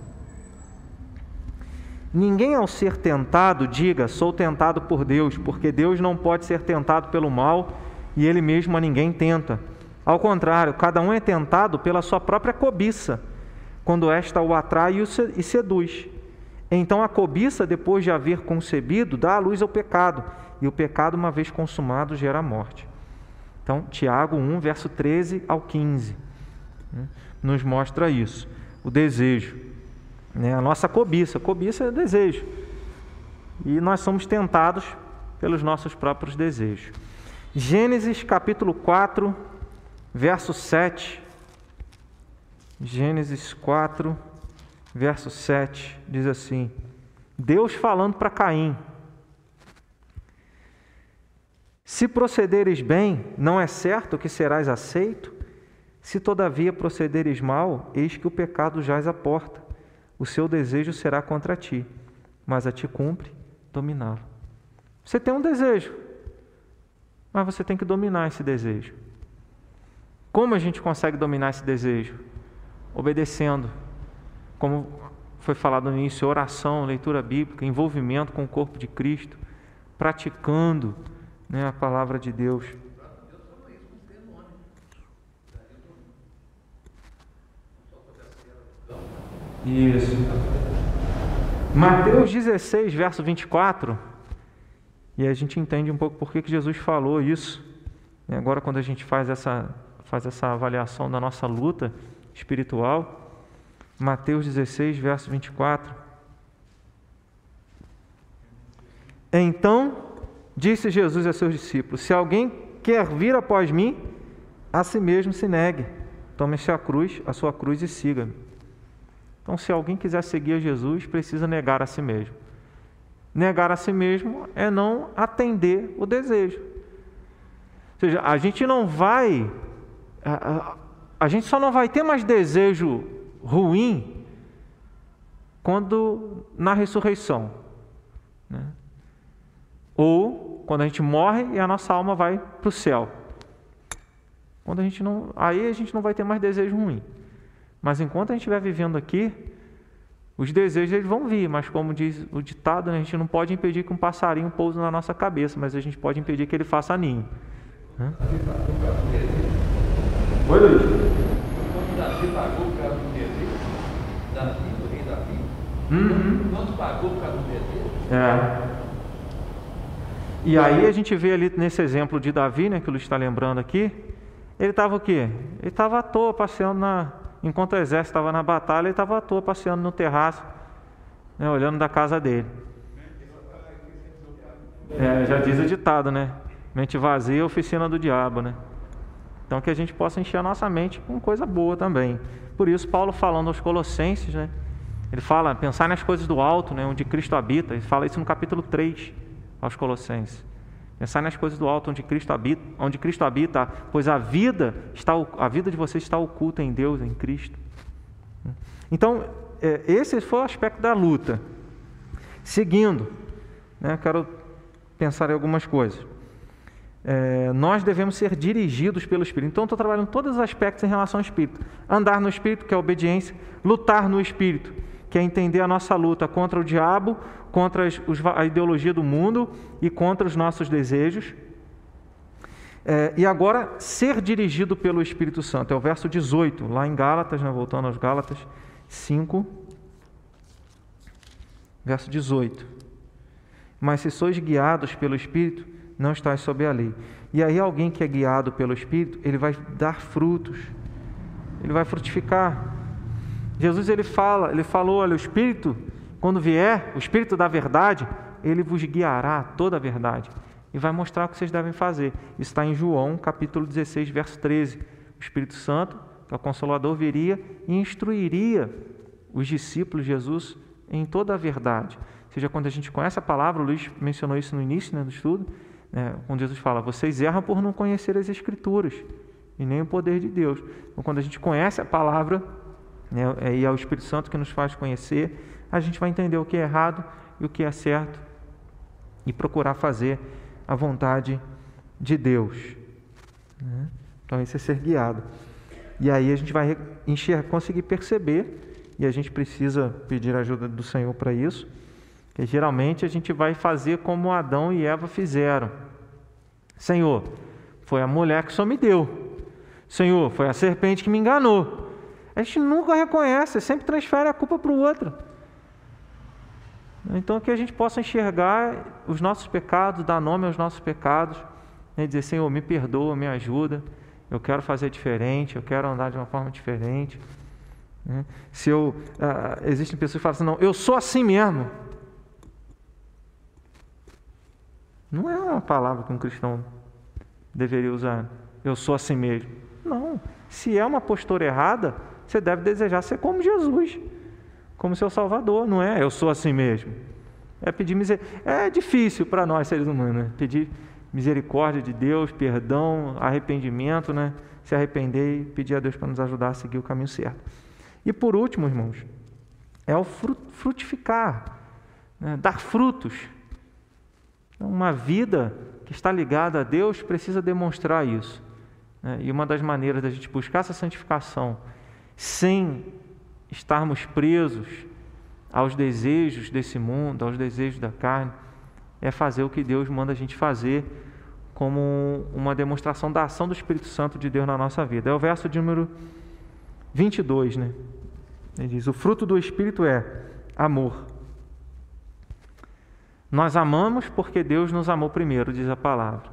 Speaker 1: Ninguém ao ser tentado diga, sou tentado por Deus, porque Deus não pode ser tentado pelo mal e ele mesmo a ninguém tenta. Ao contrário, cada um é tentado pela sua própria cobiça, quando esta o atrai e seduz. Então a cobiça, depois de haver concebido, dá à luz ao pecado, e o pecado, uma vez consumado, gera a morte. Então, Tiago 1, verso 13 ao 15, né, nos mostra isso, o desejo. Né? A nossa cobiça. Cobiça é desejo. E nós somos tentados pelos nossos próprios desejos. Gênesis capítulo 4, verso 7. Gênesis 4, verso 7 diz assim: Deus falando para Caim: Se procederes bem, não é certo que serás aceito? Se todavia procederes mal, eis que o pecado jaz à porta o seu desejo será contra ti, mas a ti cumpre dominá-lo. Você tem um desejo, mas você tem que dominar esse desejo. Como a gente consegue dominar esse desejo? Obedecendo. Como foi falado no início, oração, leitura bíblica, envolvimento com o corpo de Cristo, praticando né, a palavra de Deus. Isso. Mateus 16, verso 24. E a gente entende um pouco por que Jesus falou isso. E agora, quando a gente faz essa, faz essa avaliação da nossa luta espiritual, Mateus 16, verso 24. Então disse Jesus a seus discípulos: Se alguém quer vir após mim, a si mesmo se negue. Tome-se a cruz, a sua cruz e siga-me. Então, se alguém quiser seguir a Jesus, precisa negar a si mesmo. Negar a si mesmo é não atender o desejo. Ou seja, a gente não vai. A, a, gente só não vai ter mais desejo ruim quando na ressurreição. Né? Ou quando a gente morre e a nossa alma vai para o céu. Quando a gente não, aí a gente não vai ter mais desejo ruim. Mas enquanto a gente estiver vivendo aqui, os desejos eles vão vir, mas como diz o ditado, né, a gente não pode impedir que um passarinho pouse na nossa cabeça, mas a gente pode impedir que ele faça ninho. Hã?
Speaker 2: Oi, Luiz. Quando Davi pagou por causa do desejo, Davi, o rei Davi,
Speaker 1: Uhum.
Speaker 2: quanto pagou por causa do desejo?
Speaker 1: É. E aí a gente vê ali nesse exemplo de Davi, né, que o Luiz está lembrando aqui, ele estava o quê? Ele estava à toa passeando na, Enquanto o exército estava na batalha, ele estava à toa passeando no terraço. né, olhando da casa dele. É, já diz o ditado, né? Mente vazia, oficina do diabo, né? Então que a gente possa encher a nossa mente com coisa boa também. Por isso, Paulo falando aos Colossenses, né? Ele fala, pensar nas coisas do alto, né? onde Cristo habita. Ele fala isso no capítulo 3 aos Colossenses. Pensar nas coisas do alto, onde Cristo habita, onde Cristo habita, pois a vida está, a vida de vocês está oculta em Deus, em Cristo. Então, é, esse foi o aspecto da luta. Seguindo, né, quero pensar em algumas coisas. É, nós devemos ser dirigidos pelo Espírito. Então, estou trabalhando todos os aspectos em relação ao Espírito. Andar no Espírito, que é obediência, lutar no Espírito, que é entender a nossa luta contra o diabo, contra as, a ideologia do mundo e contra os nossos desejos. É, e agora, ser dirigido pelo Espírito Santo, é o verso 18, lá em Gálatas, né, voltando aos Gálatas 5, verso 18. Mas se sois guiados pelo Espírito, não estás sob a lei. E aí, alguém que é guiado pelo Espírito, ele vai dar frutos, ele vai frutificar. Jesus ele fala, ele falou, olha, o Espírito, quando vier, o Espírito da verdade, ele vos guiará toda a verdade e vai mostrar o que vocês devem fazer. Isso está em João, capítulo 16, verso 13. O Espírito Santo, que é o Consolador, viria e instruiria os discípulos de Jesus em toda a verdade. Ou seja, quando a gente conhece a palavra, o Luiz mencionou isso no início né, do estudo, né, quando Jesus fala, vocês erram por não conhecer as Escrituras e nem o poder de Deus. Então, quando a gente conhece a palavra, né, é, e é o Espírito Santo que nos faz conhecer, a gente vai entender o que é errado e o que é certo e procurar fazer a vontade de Deus. Né? Então, isso é ser guiado. E aí a gente vai enxergar, conseguir perceber, e a gente precisa pedir a ajuda do Senhor para isso, que geralmente a gente vai fazer como Adão e Eva fizeram. Senhor, foi a mulher que só me deu. Senhor, foi a serpente que me enganou. A gente nunca reconhece, sempre transfere a culpa para o outro. Então, que a gente possa enxergar os nossos pecados, dar nome aos nossos pecados, né, dizer: Senhor, me perdoa, me ajuda, eu quero fazer diferente, eu quero andar de uma forma diferente. Né? Se eu, ah, existem pessoas que falam assim: não, eu sou assim mesmo. Não é uma palavra que um cristão deveria usar. Eu sou assim mesmo. Não. Se é uma postura errada, você deve desejar ser como Jesus, como seu Salvador, não é? Eu sou assim mesmo. É pedir misericórdia. É difícil para nós seres humanos, né? Pedir misericórdia de Deus, perdão, arrependimento, né? Se arrepender e pedir a Deus para nos ajudar a seguir o caminho certo. E por último, irmãos, é o frutificar, né? dar frutos. Uma vida que está ligada a Deus precisa demonstrar isso. Né? E uma das maneiras da gente buscar essa santificação sem estarmos presos aos desejos desse mundo, aos desejos da carne, é fazer o que Deus manda a gente fazer como uma demonstração da ação do Espírito Santo de Deus na nossa vida. É o verso de número 22, né? Ele diz: O fruto do Espírito é amor. Nós amamos porque Deus nos amou primeiro, diz a palavra.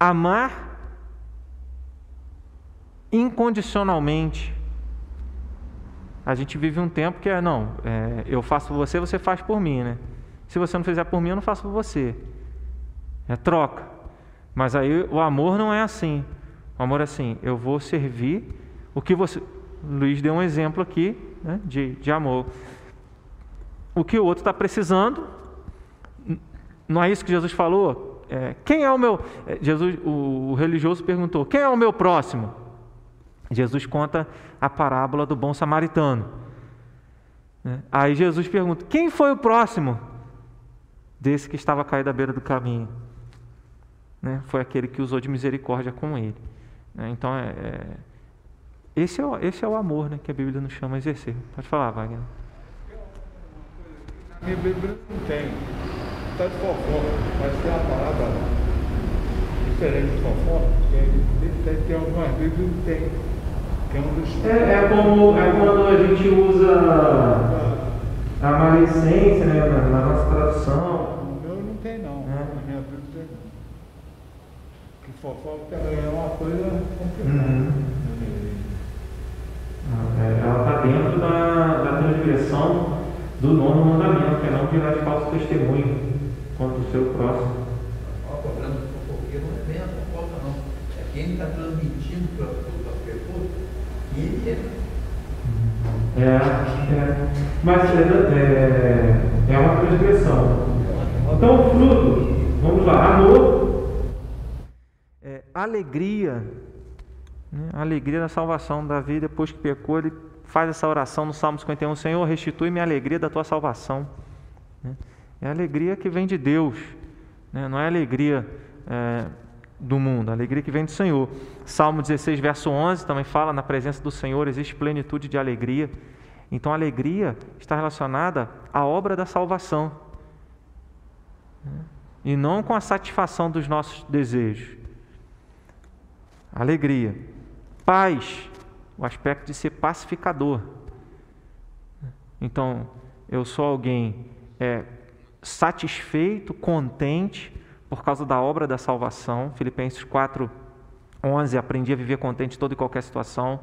Speaker 1: Amar incondicionalmente a gente vive um tempo que é, não, é, eu faço por você, você faz por mim, né? Se você não fizer por mim, eu não faço por você. É troca. Mas aí o amor não é assim. O amor é assim, eu vou servir o que você. Luiz deu um exemplo aqui né, de, de amor. O que o outro está precisando, não é isso que Jesus falou? É, quem é o meu. É, Jesus, o, o religioso perguntou: quem é o meu próximo? Jesus conta a parábola do bom samaritano. Né? Aí Jesus pergunta: quem foi o próximo desse que estava caído à beira do caminho? Né? Foi aquele que usou de misericórdia com ele. Né? Então, é, é, esse, é o, esse é o amor né, que a Bíblia nos chama a exercer. Pode falar, Wagner.
Speaker 3: Minha Bíblia não tem. Está de fofoca, mas tem uma palavra diferente de fofoca, que tem, tem algumas Bíblias que não tem.
Speaker 1: É, é, como, é quando a gente usa a malicência né, na, nossa tradução.
Speaker 3: O meu não tem não, é. na minha Bíblia não tem não. Que fofoca é uma coisa complicada. Uhum.
Speaker 1: É, ela está dentro da, da transgressão do nono mandamento, que é não dirás falso testemunho contra o seu próximo.
Speaker 2: O problema do fofoqueiro não é bem a fofoca, não. É quem está transmitindo para as pessoas que ele é.
Speaker 1: É, é, mas é, é, é uma transgressão. Então, o fruto, vamos lá, amor, é, alegria, né? alegria da salvação. Davi, depois que pecou, ele faz essa oração no Salmo 51, Senhor, restitui-me a alegria da tua salvação. Né? É a alegria que vem de Deus, né? não é a alegria é, do mundo, a alegria que vem do Senhor. Salmo 16, verso 11 também fala: na presença do Senhor existe plenitude de alegria. Então a alegria está relacionada à obra da salvação e não com a satisfação dos nossos desejos. Alegria. Paz, o aspecto de ser pacificador. Então, eu sou alguém é, satisfeito, contente por causa da obra da salvação. Filipenses 4, 11, aprendi a viver contente em toda e qualquer situação.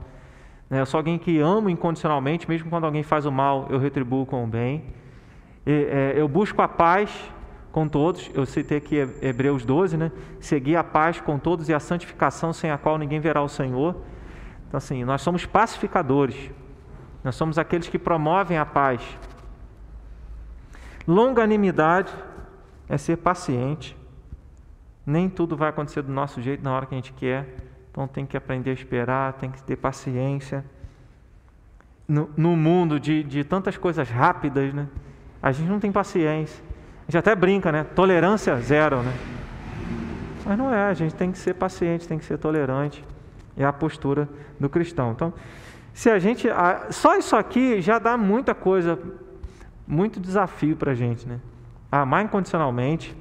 Speaker 1: Né, eu sou alguém que amo incondicionalmente, mesmo quando alguém faz o mal, eu retribuo com o bem. É, eu busco a paz com todos. Eu citei aqui Hebreus 12, né? Seguir a paz com todos e a santificação sem a qual ninguém verá o Senhor. Então, assim, nós somos pacificadores. Nós somos aqueles que promovem a paz. Longanimidade é ser paciente. Nem tudo vai acontecer do nosso jeito na hora que a gente quer. Então tem que aprender a esperar, tem que ter paciência. No, no mundo de, de tantas coisas rápidas, né? A gente não tem paciência. A gente até brinca, né? Tolerância zero, né? Mas não é, a gente tem que ser paciente, tem que ser tolerante. É a postura do cristão. Então, se a gente. Só isso aqui já dá muita coisa, muito desafio para a gente, né? Amar incondicionalmente,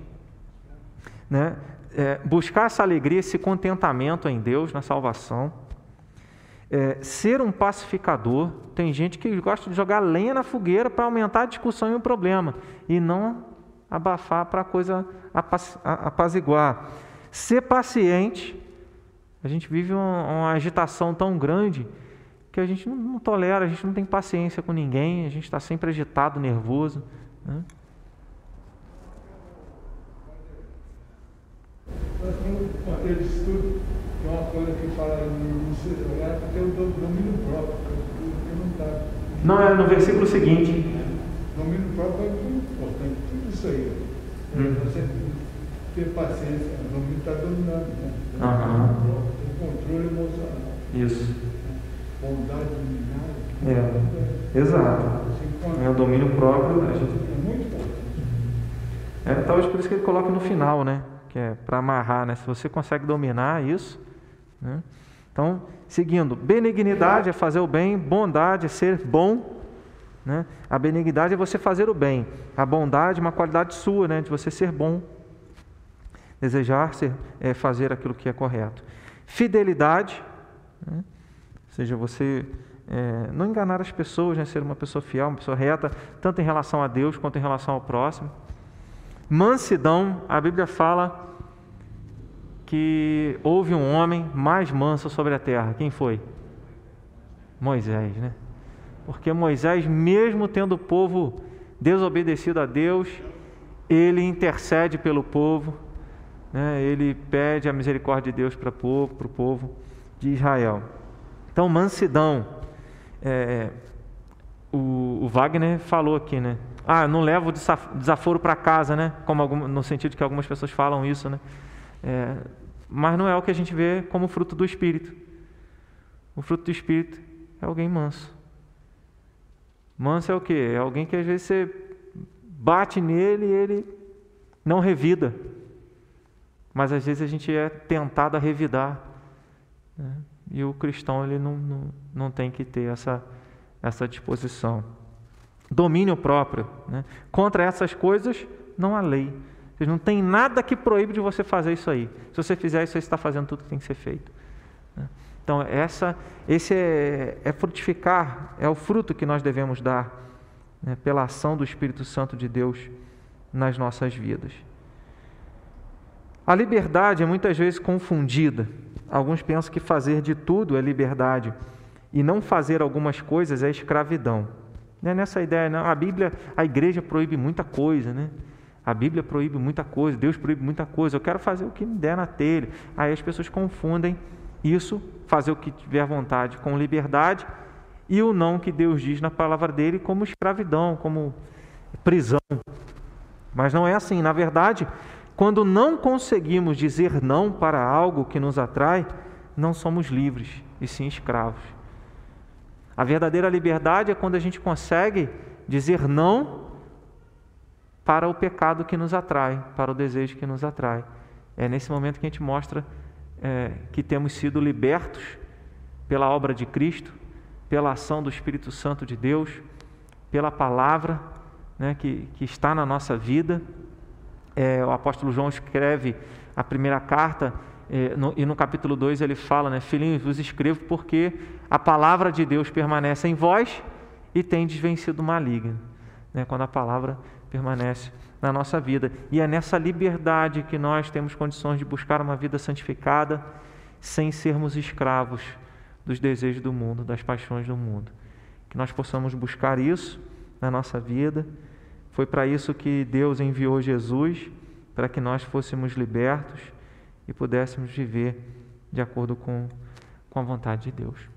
Speaker 1: né? é, buscar essa alegria, esse contentamento em Deus, na salvação. É, ser um pacificador. Tem gente que gosta de jogar lenha na fogueira para aumentar a discussão e o problema, e não abafar para a coisa apaziguar. Ser paciente. A gente vive uma, uma agitação tão grande que a gente não, não, tolera, a gente não tem paciência com ninguém, a gente está sempre agitado, nervoso. Né?
Speaker 3: Nós temos um contexto de estudo, que é uma coisa que fala no celular, tem o domínio próprio, não está.
Speaker 1: Não, é no versículo seguinte.
Speaker 3: Domínio próprio é muito importante, tudo isso aí. Hum. Você ter paciência, o domínio está dominando, né?
Speaker 1: Uhum.
Speaker 3: O controle emocional.
Speaker 1: Isso.
Speaker 3: Bondade dominada.
Speaker 1: É, exato. É o domínio próprio. A gente...
Speaker 3: É muito.
Speaker 1: É, talvez por isso que ele coloca no final, né? que é para amarrar, né? Se você consegue dominar isso, né? Então, seguindo, benignidade é fazer o bem, bondade é ser bom, né? A benignidade é você fazer o bem, a bondade é uma qualidade sua, né? De você ser bom, desejar ser, é, fazer aquilo que é correto. Fidelidade, né? Seja, você é, não enganar as pessoas, né? ser uma pessoa fiel, uma pessoa reta, tanto em relação a Deus quanto em relação ao próximo. Mansidão, a Bíblia fala que houve um homem mais manso sobre a terra. Quem foi? Moisés, né? Porque Moisés, mesmo tendo o povo desobedecido a Deus, ele intercede pelo povo, né? ele pede a misericórdia de Deus para o povo, para o povo de Israel. Então, mansidão. É, o, o Wagner falou aqui, né? Ah, não levo desaforo para casa, né? Como algum, no sentido que algumas pessoas falam isso, né? É, mas não é o que a gente vê como fruto do Espírito. O fruto do Espírito é alguém manso. Manso é o quê? É alguém que às vezes você bate nele e ele não revida. Mas às vezes a gente é tentado a revidar. Né? E o cristão ele não, não, não tem que ter essa, essa disposição domínio próprio. Né? Contra essas coisas não há lei. Seja, não tem nada que proíbe de você fazer isso aí. Se você fizer isso, você está fazendo tudo que tem que ser feito. Né? Então, essa, esse é, é, frutificar, é o fruto que nós devemos dar né, pela ação do Espírito Santo de Deus nas nossas vidas. A liberdade é muitas vezes confundida. Alguns pensam que fazer de tudo é liberdade e não fazer algumas coisas é escravidão. Não é nessa ideia, não. A Bíblia, a igreja proíbe muita coisa, né? A Bíblia proíbe muita coisa, Deus proíbe muita coisa. Eu quero fazer o que me der na telha. Aí as pessoas confundem isso, fazer o que tiver vontade, com liberdade, e o não que Deus diz na palavra dele como escravidão, como prisão. Mas não é assim. Na verdade, quando não conseguimos dizer não para algo que nos atrai, não somos livres, e sim escravos. A verdadeira liberdade é quando a gente consegue dizer não para o pecado que nos atrai, para o desejo que nos atrai. É nesse momento que a gente mostra é, que temos sido libertos pela obra de Cristo, pela ação do Espírito Santo de Deus, pela palavra né, que, que está na nossa vida. É, o apóstolo João escreve a primeira carta é, no, e no capítulo 2 ele fala, né, Filhinhos, vos escrevo porque a palavra de Deus permanece em vós e tendes vencido o maligno. Né, quando a palavra permanece na nossa vida. E é nessa liberdade que nós temos condições de buscar uma vida santificada sem sermos escravos dos desejos do mundo, das paixões do mundo. Que nós possamos buscar isso na nossa vida. Foi para isso que Deus enviou Jesus, para que nós fôssemos libertos e pudéssemos viver de acordo com, com a vontade de Deus.